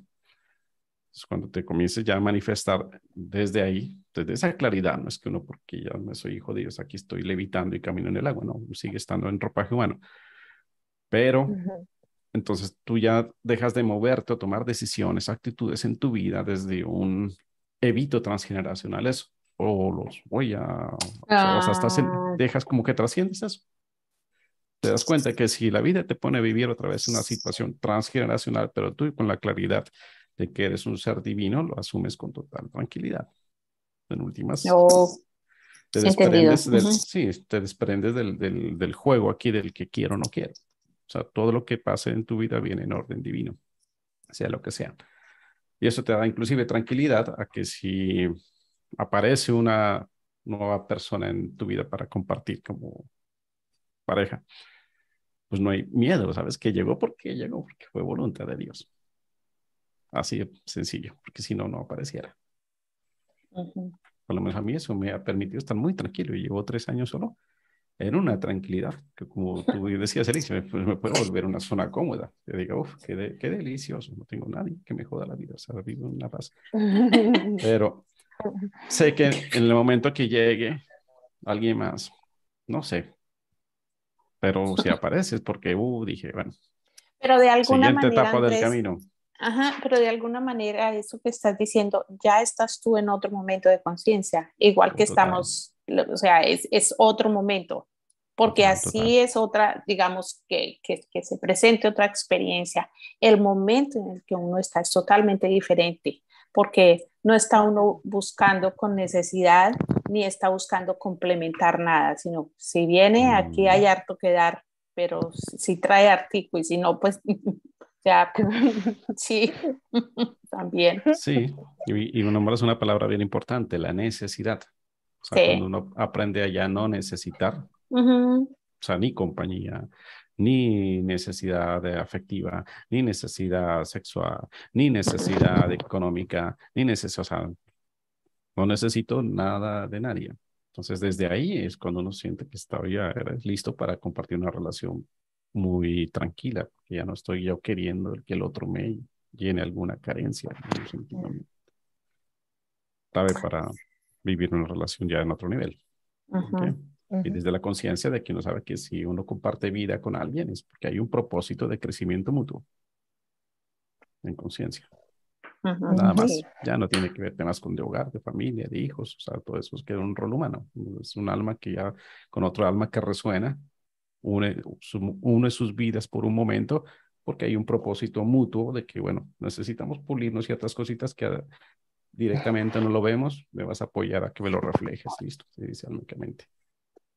cuando te comiences ya a manifestar desde ahí, desde esa claridad, no es que uno, porque ya no soy hijo de Dios, aquí estoy levitando y camino en el agua, no, sigue estando en ropaje humano. Pero entonces tú ya dejas de moverte o tomar decisiones, actitudes en tu vida desde un evito transgeneracionales o los voy a, o sea, estás ah. dejas como que trasciendes eso. Te das cuenta que si la vida te pone a vivir otra vez una situación transgeneracional, pero tú con la claridad de que eres un ser divino, lo asumes con total tranquilidad. En últimas, te desprendes, del, sí, te desprendes del, del, del, juego aquí del que quiero o no quiero. O sea, todo lo que pase en tu vida viene en orden divino, sea lo que sea. Y eso te da inclusive tranquilidad a que si aparece una nueva persona en tu vida para compartir como pareja, pues no hay miedo, ¿sabes? Que llegó porque llegó, porque fue voluntad de Dios. Así de sencillo, porque si no, no apareciera. Por lo menos a mí eso me ha permitido estar muy tranquilo y llevo tres años solo en una tranquilidad, que como tú decías, Alicia, pues me puedo volver una zona cómoda. Yo digo, uff, qué, qué, delicioso, no tengo nadie que me joda la vida, o sea, vivo en una paz. [laughs] Pero sé que en el momento que llegue alguien más, no sé, pero si aparece es porque, uh, dije, bueno. Pero de alguna siguiente manera, etapa del camino. Ajá, pero de alguna manera eso que estás diciendo, ya estás tú en otro momento de conciencia, igual que estamos, o sea, es, es otro momento, porque así es otra, digamos, que, que, que, se presente otra experiencia. El momento en el que uno está es totalmente diferente, porque no está uno buscando con necesidad ni está buscando complementar nada, sino si viene, aquí hay mm. harto que dar, pero si trae artículo y si no, pues [laughs] [laughs] Sí, [laughs] también. Sí, y, y nombras una palabra bien importante, la necesidad. O sea, cuando uno aprende a ya no necesitar, o sea, ni compañía, ni necesidad afectiva, ni necesidad sexual, ni necesidad económica, ni necesidad, o sea, no necesito nada de nadie. Entonces, desde ahí es cuando uno siente que está ya listo para compartir una relación muy tranquila, porque ya no estoy yo queriendo que el otro me llene alguna carencia. Sabe para vivir una relación ya en otro nivel. Y desde la conciencia de que uno sabe que si uno comparte vida con alguien es porque hay un propósito de crecimiento mutuo. En conciencia. Nada más. Ya no tiene que ver temas con de hogar, de familia, de hijos. O sea, todo eso es que un rol humano. Es un alma que ya con otro alma que resuena une, une sus vidas por un momento, porque hay un propósito mutuo de que, bueno, necesitamos pulirnos ciertas cositas que directamente no lo vemos, me vas a apoyar a que me lo reflejes, listo, se dice almáticamente.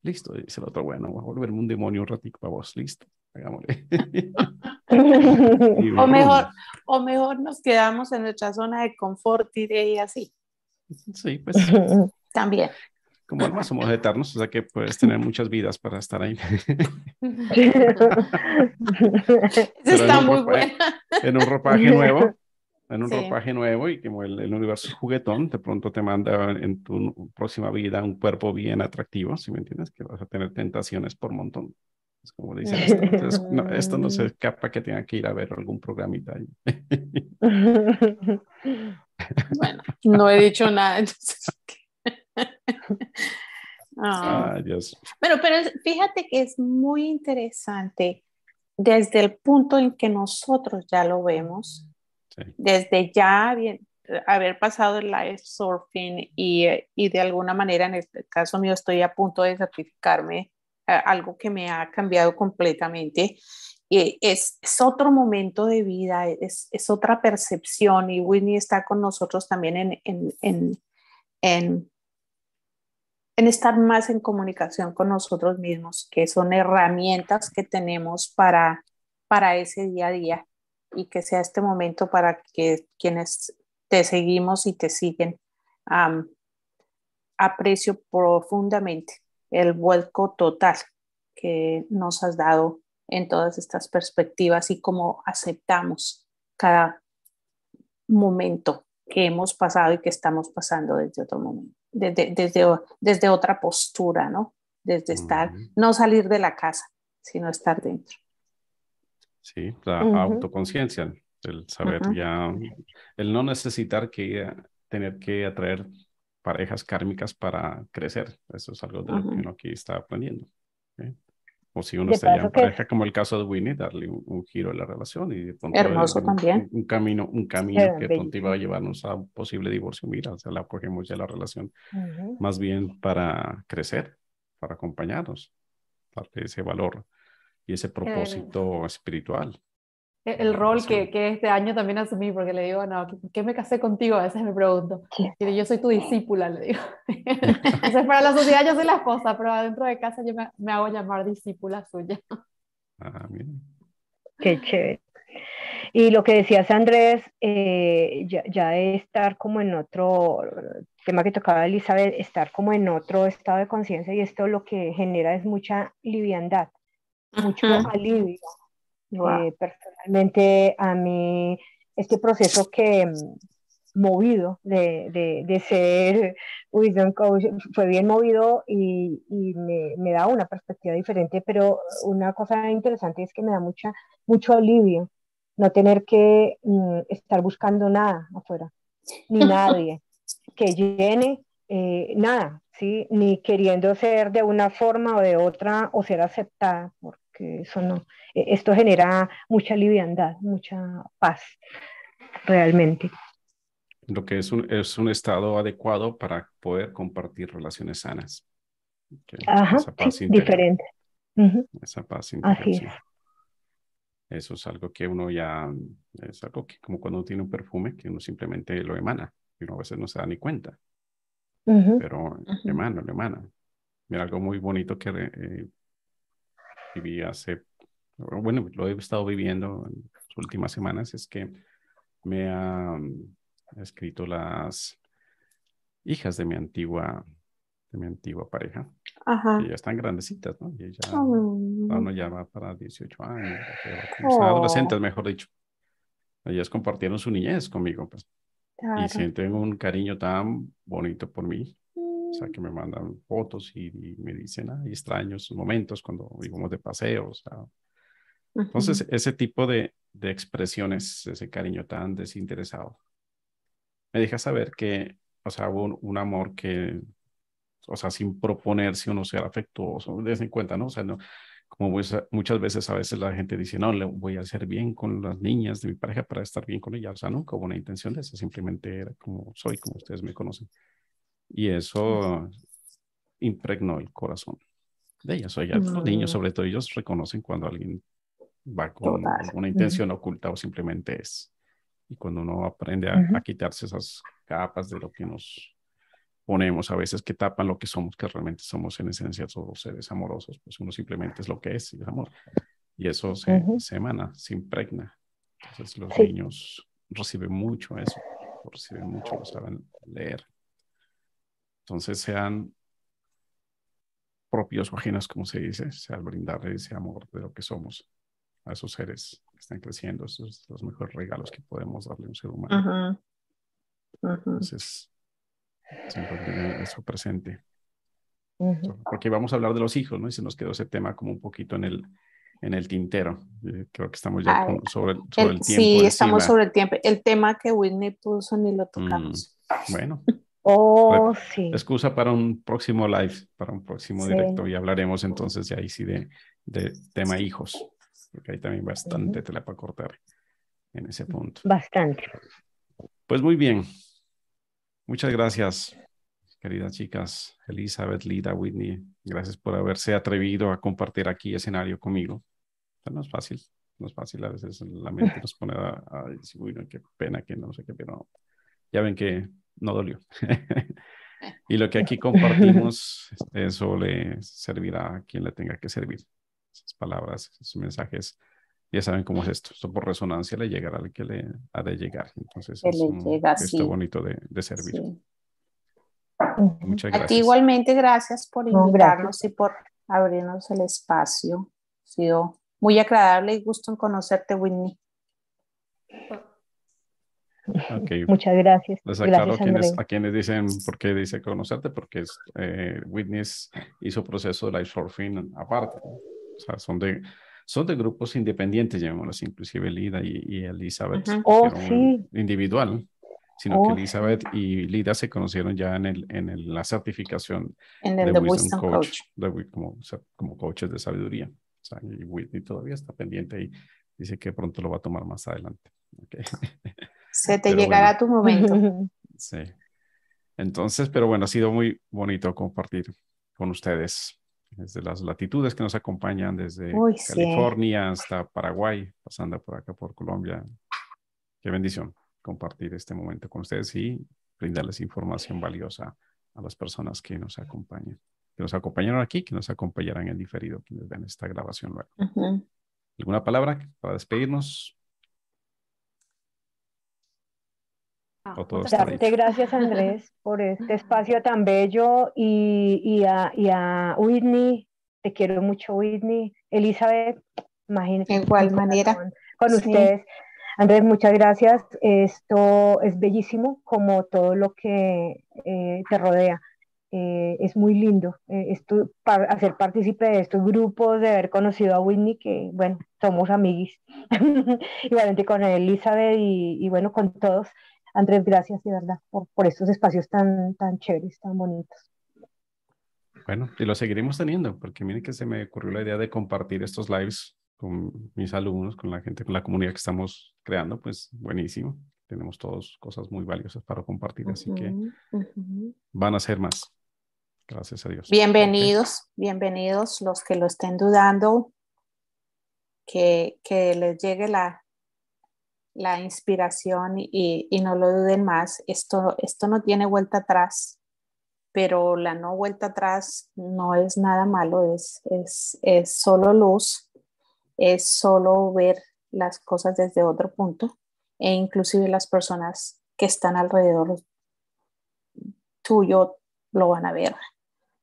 Listo, dice el otro, bueno, voy a volverme un demonio un ratito para vos, listo, hagámosle. [laughs] [laughs] o, mejor, o mejor nos quedamos en nuestra zona de confort y de ahí así. Sí, pues. También como almas somos [laughs] eternos, o sea que puedes tener muchas vidas para estar ahí. [laughs] está muy buena. En un ropaje nuevo, en un ropaje nuevo y como el, universo es juguetón, de pronto te manda en tu próxima vida un cuerpo bien atractivo, si me entiendes, que vas a tener tentaciones por montón. Es como dicen esto. no, esto no se [laughs] escapa que tenga que ir a ver algún programita ahí. bueno, no he dicho nada, entonces. [laughs] Ah. Bueno, pero fíjate que es muy interesante desde el punto en que nosotros ya lo vemos, desde ya haber pasado el live surfing y, y, de alguna manera, en este caso mío, estoy a punto de certificarme, algo que me ha cambiado completamente. Es, es, otro momento de vida, es, es, otra percepción y Whitney está con nosotros también en, en, en, en en estar más en comunicación con nosotros mismos, que son herramientas que tenemos para, para ese día a día y que sea este momento para que quienes te seguimos y te siguen aprecio profundamente el vuelco total que nos has dado en todas estas perspectivas y cómo aceptamos cada momento que hemos pasado y que estamos pasando desde otro momento, desde, desde, desde otra postura, ¿no? Desde estar, no salir de la casa, sino estar dentro. Sí, la autoconciencia, el saber ya, el no necesitar que tener que atraer parejas kármicas para crecer. Eso es algo de lo que uno aquí está aprendiendo. O si uno está ya en pareja, como el caso de Winnie, darle un, giro a la relación y de Hermoso también. Un, camino, un camino que pronto iba a llevarnos a un posible divorcio. Mira, o sea, la cogemos ya la relación más bien para crecer, para acompañarnos, darle ese valor y ese propósito espiritual. E, el rol que, que, este año también asumí, porque le digo, no, ¿qué, me casé contigo? A veces me pregunto. Y yo soy tu discípula, le digo. [laughs] Entonces, para la sociedad yo soy la esposa, pero adentro de casa yo me, me hago llamar discípula suya. Ah, bien. Qué chévere. Y lo que decías, Andrés, eh, ya, ya, de estar como en otro tema que tocaba Elizabeth, estar como en otro estado de conciencia y esto lo que genera es mucha liviandad, mucho alivio eh, personalmente, a mí, este proceso que mm, movido de, de, de, ser wisdom coach fue bien movido y, y me, me, da una perspectiva diferente, pero una cosa interesante es que me da mucha, mucho alivio no tener que mm, estar buscando nada afuera, ni nadie [laughs] que llene eh, nada, ¿sí? ni queriendo ser de una forma o de otra o ser aceptada, porque eso no, e, esto genera mucha liviandad, mucha paz, realmente. Lo que es un, es un estado adecuado para poder compartir relaciones sanas. Ajá, diferente. Esa paz interior. Eso es algo que uno ya, es algo que como cuando uno tiene un perfume, que uno simplemente lo emana, y uno a veces no se da ni cuenta. Pero emana, lo emana. Mira, algo muy bonito que eh, viví hace bueno, lo he estado viviendo en las últimas semanas, es que me ha escrito las hijas de mi antigua, de mi antigua pareja. Ajá. Y ya están grandecitas, ¿no? Y ya, uno ya va para 18 años, oh. adolescentes, mejor dicho. Ellas compartieron su niñez conmigo, pues. Y sienten un cariño tan bonito por mí. O sea, que me mandan fotos y, me dicen, ay, extraño esos momentos cuando íbamos de paseo, o sea, entonces, ese tipo de, de, expresiones, ese cariño tan desinteresado, me deja saber que, o sea, hubo un, amor que, o sea, sin proponerse uno ser afectuoso, desde en cuenta, ¿no? O sea, no, como muchas veces a veces la gente dice, no, le voy a hacer bien con las niñas de mi pareja para estar bien con ellas. O sea, nunca hubo una intención de eso, simplemente era como soy, como ustedes me conocen. Y eso impregnó el corazón de ellas. O sea, los niños, sobre todo, ellos reconocen cuando alguien va con una intención oculta o simplemente es. Y cuando uno aprende a, quitarse esas capas de lo que nos ponemos a veces que tapan lo que somos, que realmente somos en esencia todos seres amorosos, pues uno simplemente es lo que es y es amor. Y eso se, se emana, se impregna. Entonces los niños reciben mucho eso, reciben mucho, lo saben leer. Entonces sean propios o ajenos, como se dice, sea brindar ese amor de lo que somos a esos seres que están creciendo. Esos son los mejores regalos que podemos darle a un ser humano. Entonces, siempre tener eso presente. Porque vamos a hablar de los hijos, ¿no? Y se nos quedó ese tema como un poquito en el, en el tintero. Eh, creo que estamos ya sobre, sobre el, tiempo. Sí, estamos sobre el tiempo. El tema que Whitney puso ni lo tocamos. Mm, bueno. Oh, sí. Excusa para un próximo live, para un próximo directo y hablaremos entonces de ahí sí de, de tema hijos porque hay también bastante tela para cortar en ese punto. Bastante. Pues muy bien. Muchas gracias, queridas chicas, Elizabeth, Lida, Whitney. Gracias por haberse atrevido a compartir aquí escenario conmigo. No es fácil, no es fácil. A veces la mente [laughs] nos pone a, decir, uy, qué pena que no sé qué, pero ya ven que no dolió. [laughs] y lo que aquí compartimos, eso le servirá a quien le tenga que servir esas palabras, esos mensajes ya saben cómo es esto. Esto por resonancia le llegará al que le ha de llegar. Entonces, Que es un llega, gesto sí. bonito de, de servir. Sí. Muchas A ti gracias. igualmente, gracias por No, invitarnos y por abrirnos el espacio. Ha sido muy agradable y gusto en conocerte, Whitney. Ok. [laughs] Muchas gracias. Les aclaro Gracias, a quienes, a quienes dicen por qué dice conocerte, porque es, eh, Whitney es- hizo proceso de live surfing aparte. O sea, son de, son de grupos independientes, llamémoslos, inclusive Lida y, y Elizabeth. Ujú. Oh, hicieron sí. Individual, sino Oh, que Elizabeth y Lida se conocieron ya en, el, en el- la certificación En de el The Wisdom Wisdom Coach, Coach. de como, como coaches de sabiduría. O sea, y Whitney todavía está pendiente y dice que pronto lo va a tomar más adelante. Ok. [laughs] Se te Pero llegará tu momento. [laughs] Sí. Entonces, pero bueno, ha sido muy bonito compartir con ustedes desde las latitudes que nos acompañan, desde Uy, sí. California hasta Paraguay, pasando por acá por Colombia. Qué bendición compartir este momento con ustedes y brindarles información valiosa a las personas que nos acompañan, que nos acompañaron aquí, que nos acompañarán en diferido, quienes ven esta grabación luego. ¿Alguna palabra para despedirnos? Ah, O todo Darte gracias, Andrés, por este espacio tan bello y, y, a, y a Whitney, te quiero mucho, Whitney. Elizabeth, imagínate. De igual manera. Con Sí. ustedes. Andrés, muchas gracias. Esto es bellísimo, como todo lo que eh, te rodea. Eh, es muy lindo eh, esto, par- hacer partícipe de estos grupos, de haber conocido a Whitney, que bueno, somos amiguis. [laughs] Igualmente con Elizabeth y, y bueno, con todos. Andrés, gracias de verdad por, por estos espacios tan, tan chéveres, tan bonitos. Bueno, y lo seguiremos teniendo, porque miren que se me ocurrió la idea de compartir estos lives con mis alumnos, con la gente, con la comunidad que estamos creando, pues buenísimo. Tenemos todos cosas muy valiosas para compartir, así que van a ser más. Gracias a Dios. Bienvenidos, bienvenidos los que lo estén dudando, que, que les llegue la, la inspiración y, no lo duden más. Esto, esto no tiene vuelta atrás, pero la no vuelta atrás no es nada malo, es, es, es solo luz, es solo ver las cosas desde otro punto e inclusive las personas que están alrededor tuyo lo van a ver.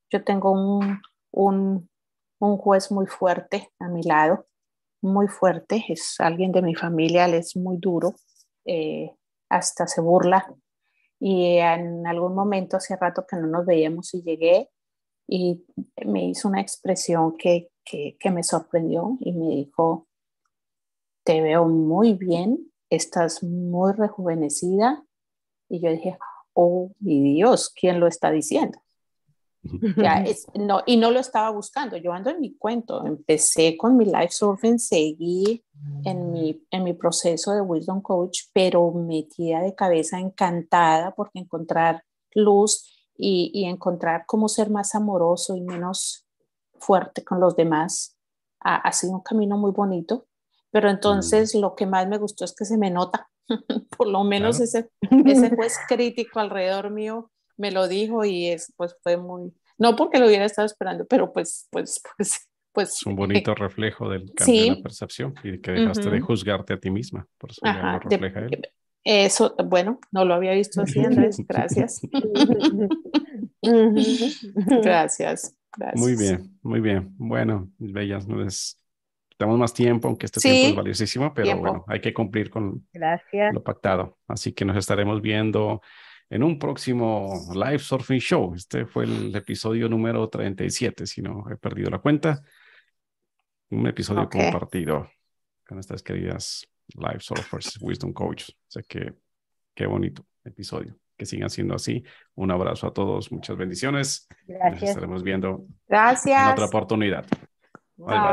Yo tengo un, un, un juez muy fuerte a mi lado, muy fuerte, es alguien de mi familia, él es muy duro, eh, hasta se burla. Y en algún momento, hace rato que no nos veíamos y llegué y me hizo una expresión que, que, que me sorprendió y me dijo, te veo muy bien, estás muy rejuvenecida. Y yo dije, oh, mi Dios, ¿quién lo está diciendo? Ya [laughs] es, no, y no lo estaba buscando, yo ando en mi cuento, empecé con mi life surfing, seguí en mi, en mi proceso de Wisdom Coach, pero metida de cabeza, encantada porque encontrar luz y, y encontrar cómo ser más amoroso y menos fuerte con los demás ha, ha sido un camino muy bonito, pero entonces lo que más me gustó es que se me nota, [laughs] por lo menos Claro. ese, ese [laughs] juez crítico alrededor mío me lo dijo y es, pues fue muy, no porque lo hubiera estado esperando, pero pues, pues, [laughs] pues, pues. Es un bonito reflejo del cambio de Sí. la percepción y que dejaste de Ujú. juzgarte a ti misma. Por eso ya Ajá, lo de- refleja él. Eso, bueno, no lo había visto así, Andrés, [laughs] gracias. [laughs] Gracias, gracias. Muy bien, muy bien. Bueno, mis bellas, no les damos más tiempo, aunque este Sí, tiempo es valiosísimo, pero tiempo. bueno, hay que cumplir con Gracias. lo pactado. Así que nos estaremos viendo en un próximo Live Surfing Show. Este fue el episodio número 37, si no he perdido la cuenta. Un episodio compartido con estas queridas Live Surfers Wisdom Coach. O sea que qué bonito episodio. Que sigan siendo así. Un abrazo a todos. Muchas bendiciones. Nos Gracias. estaremos viendo en Gracias. otra oportunidad. Bye. bye.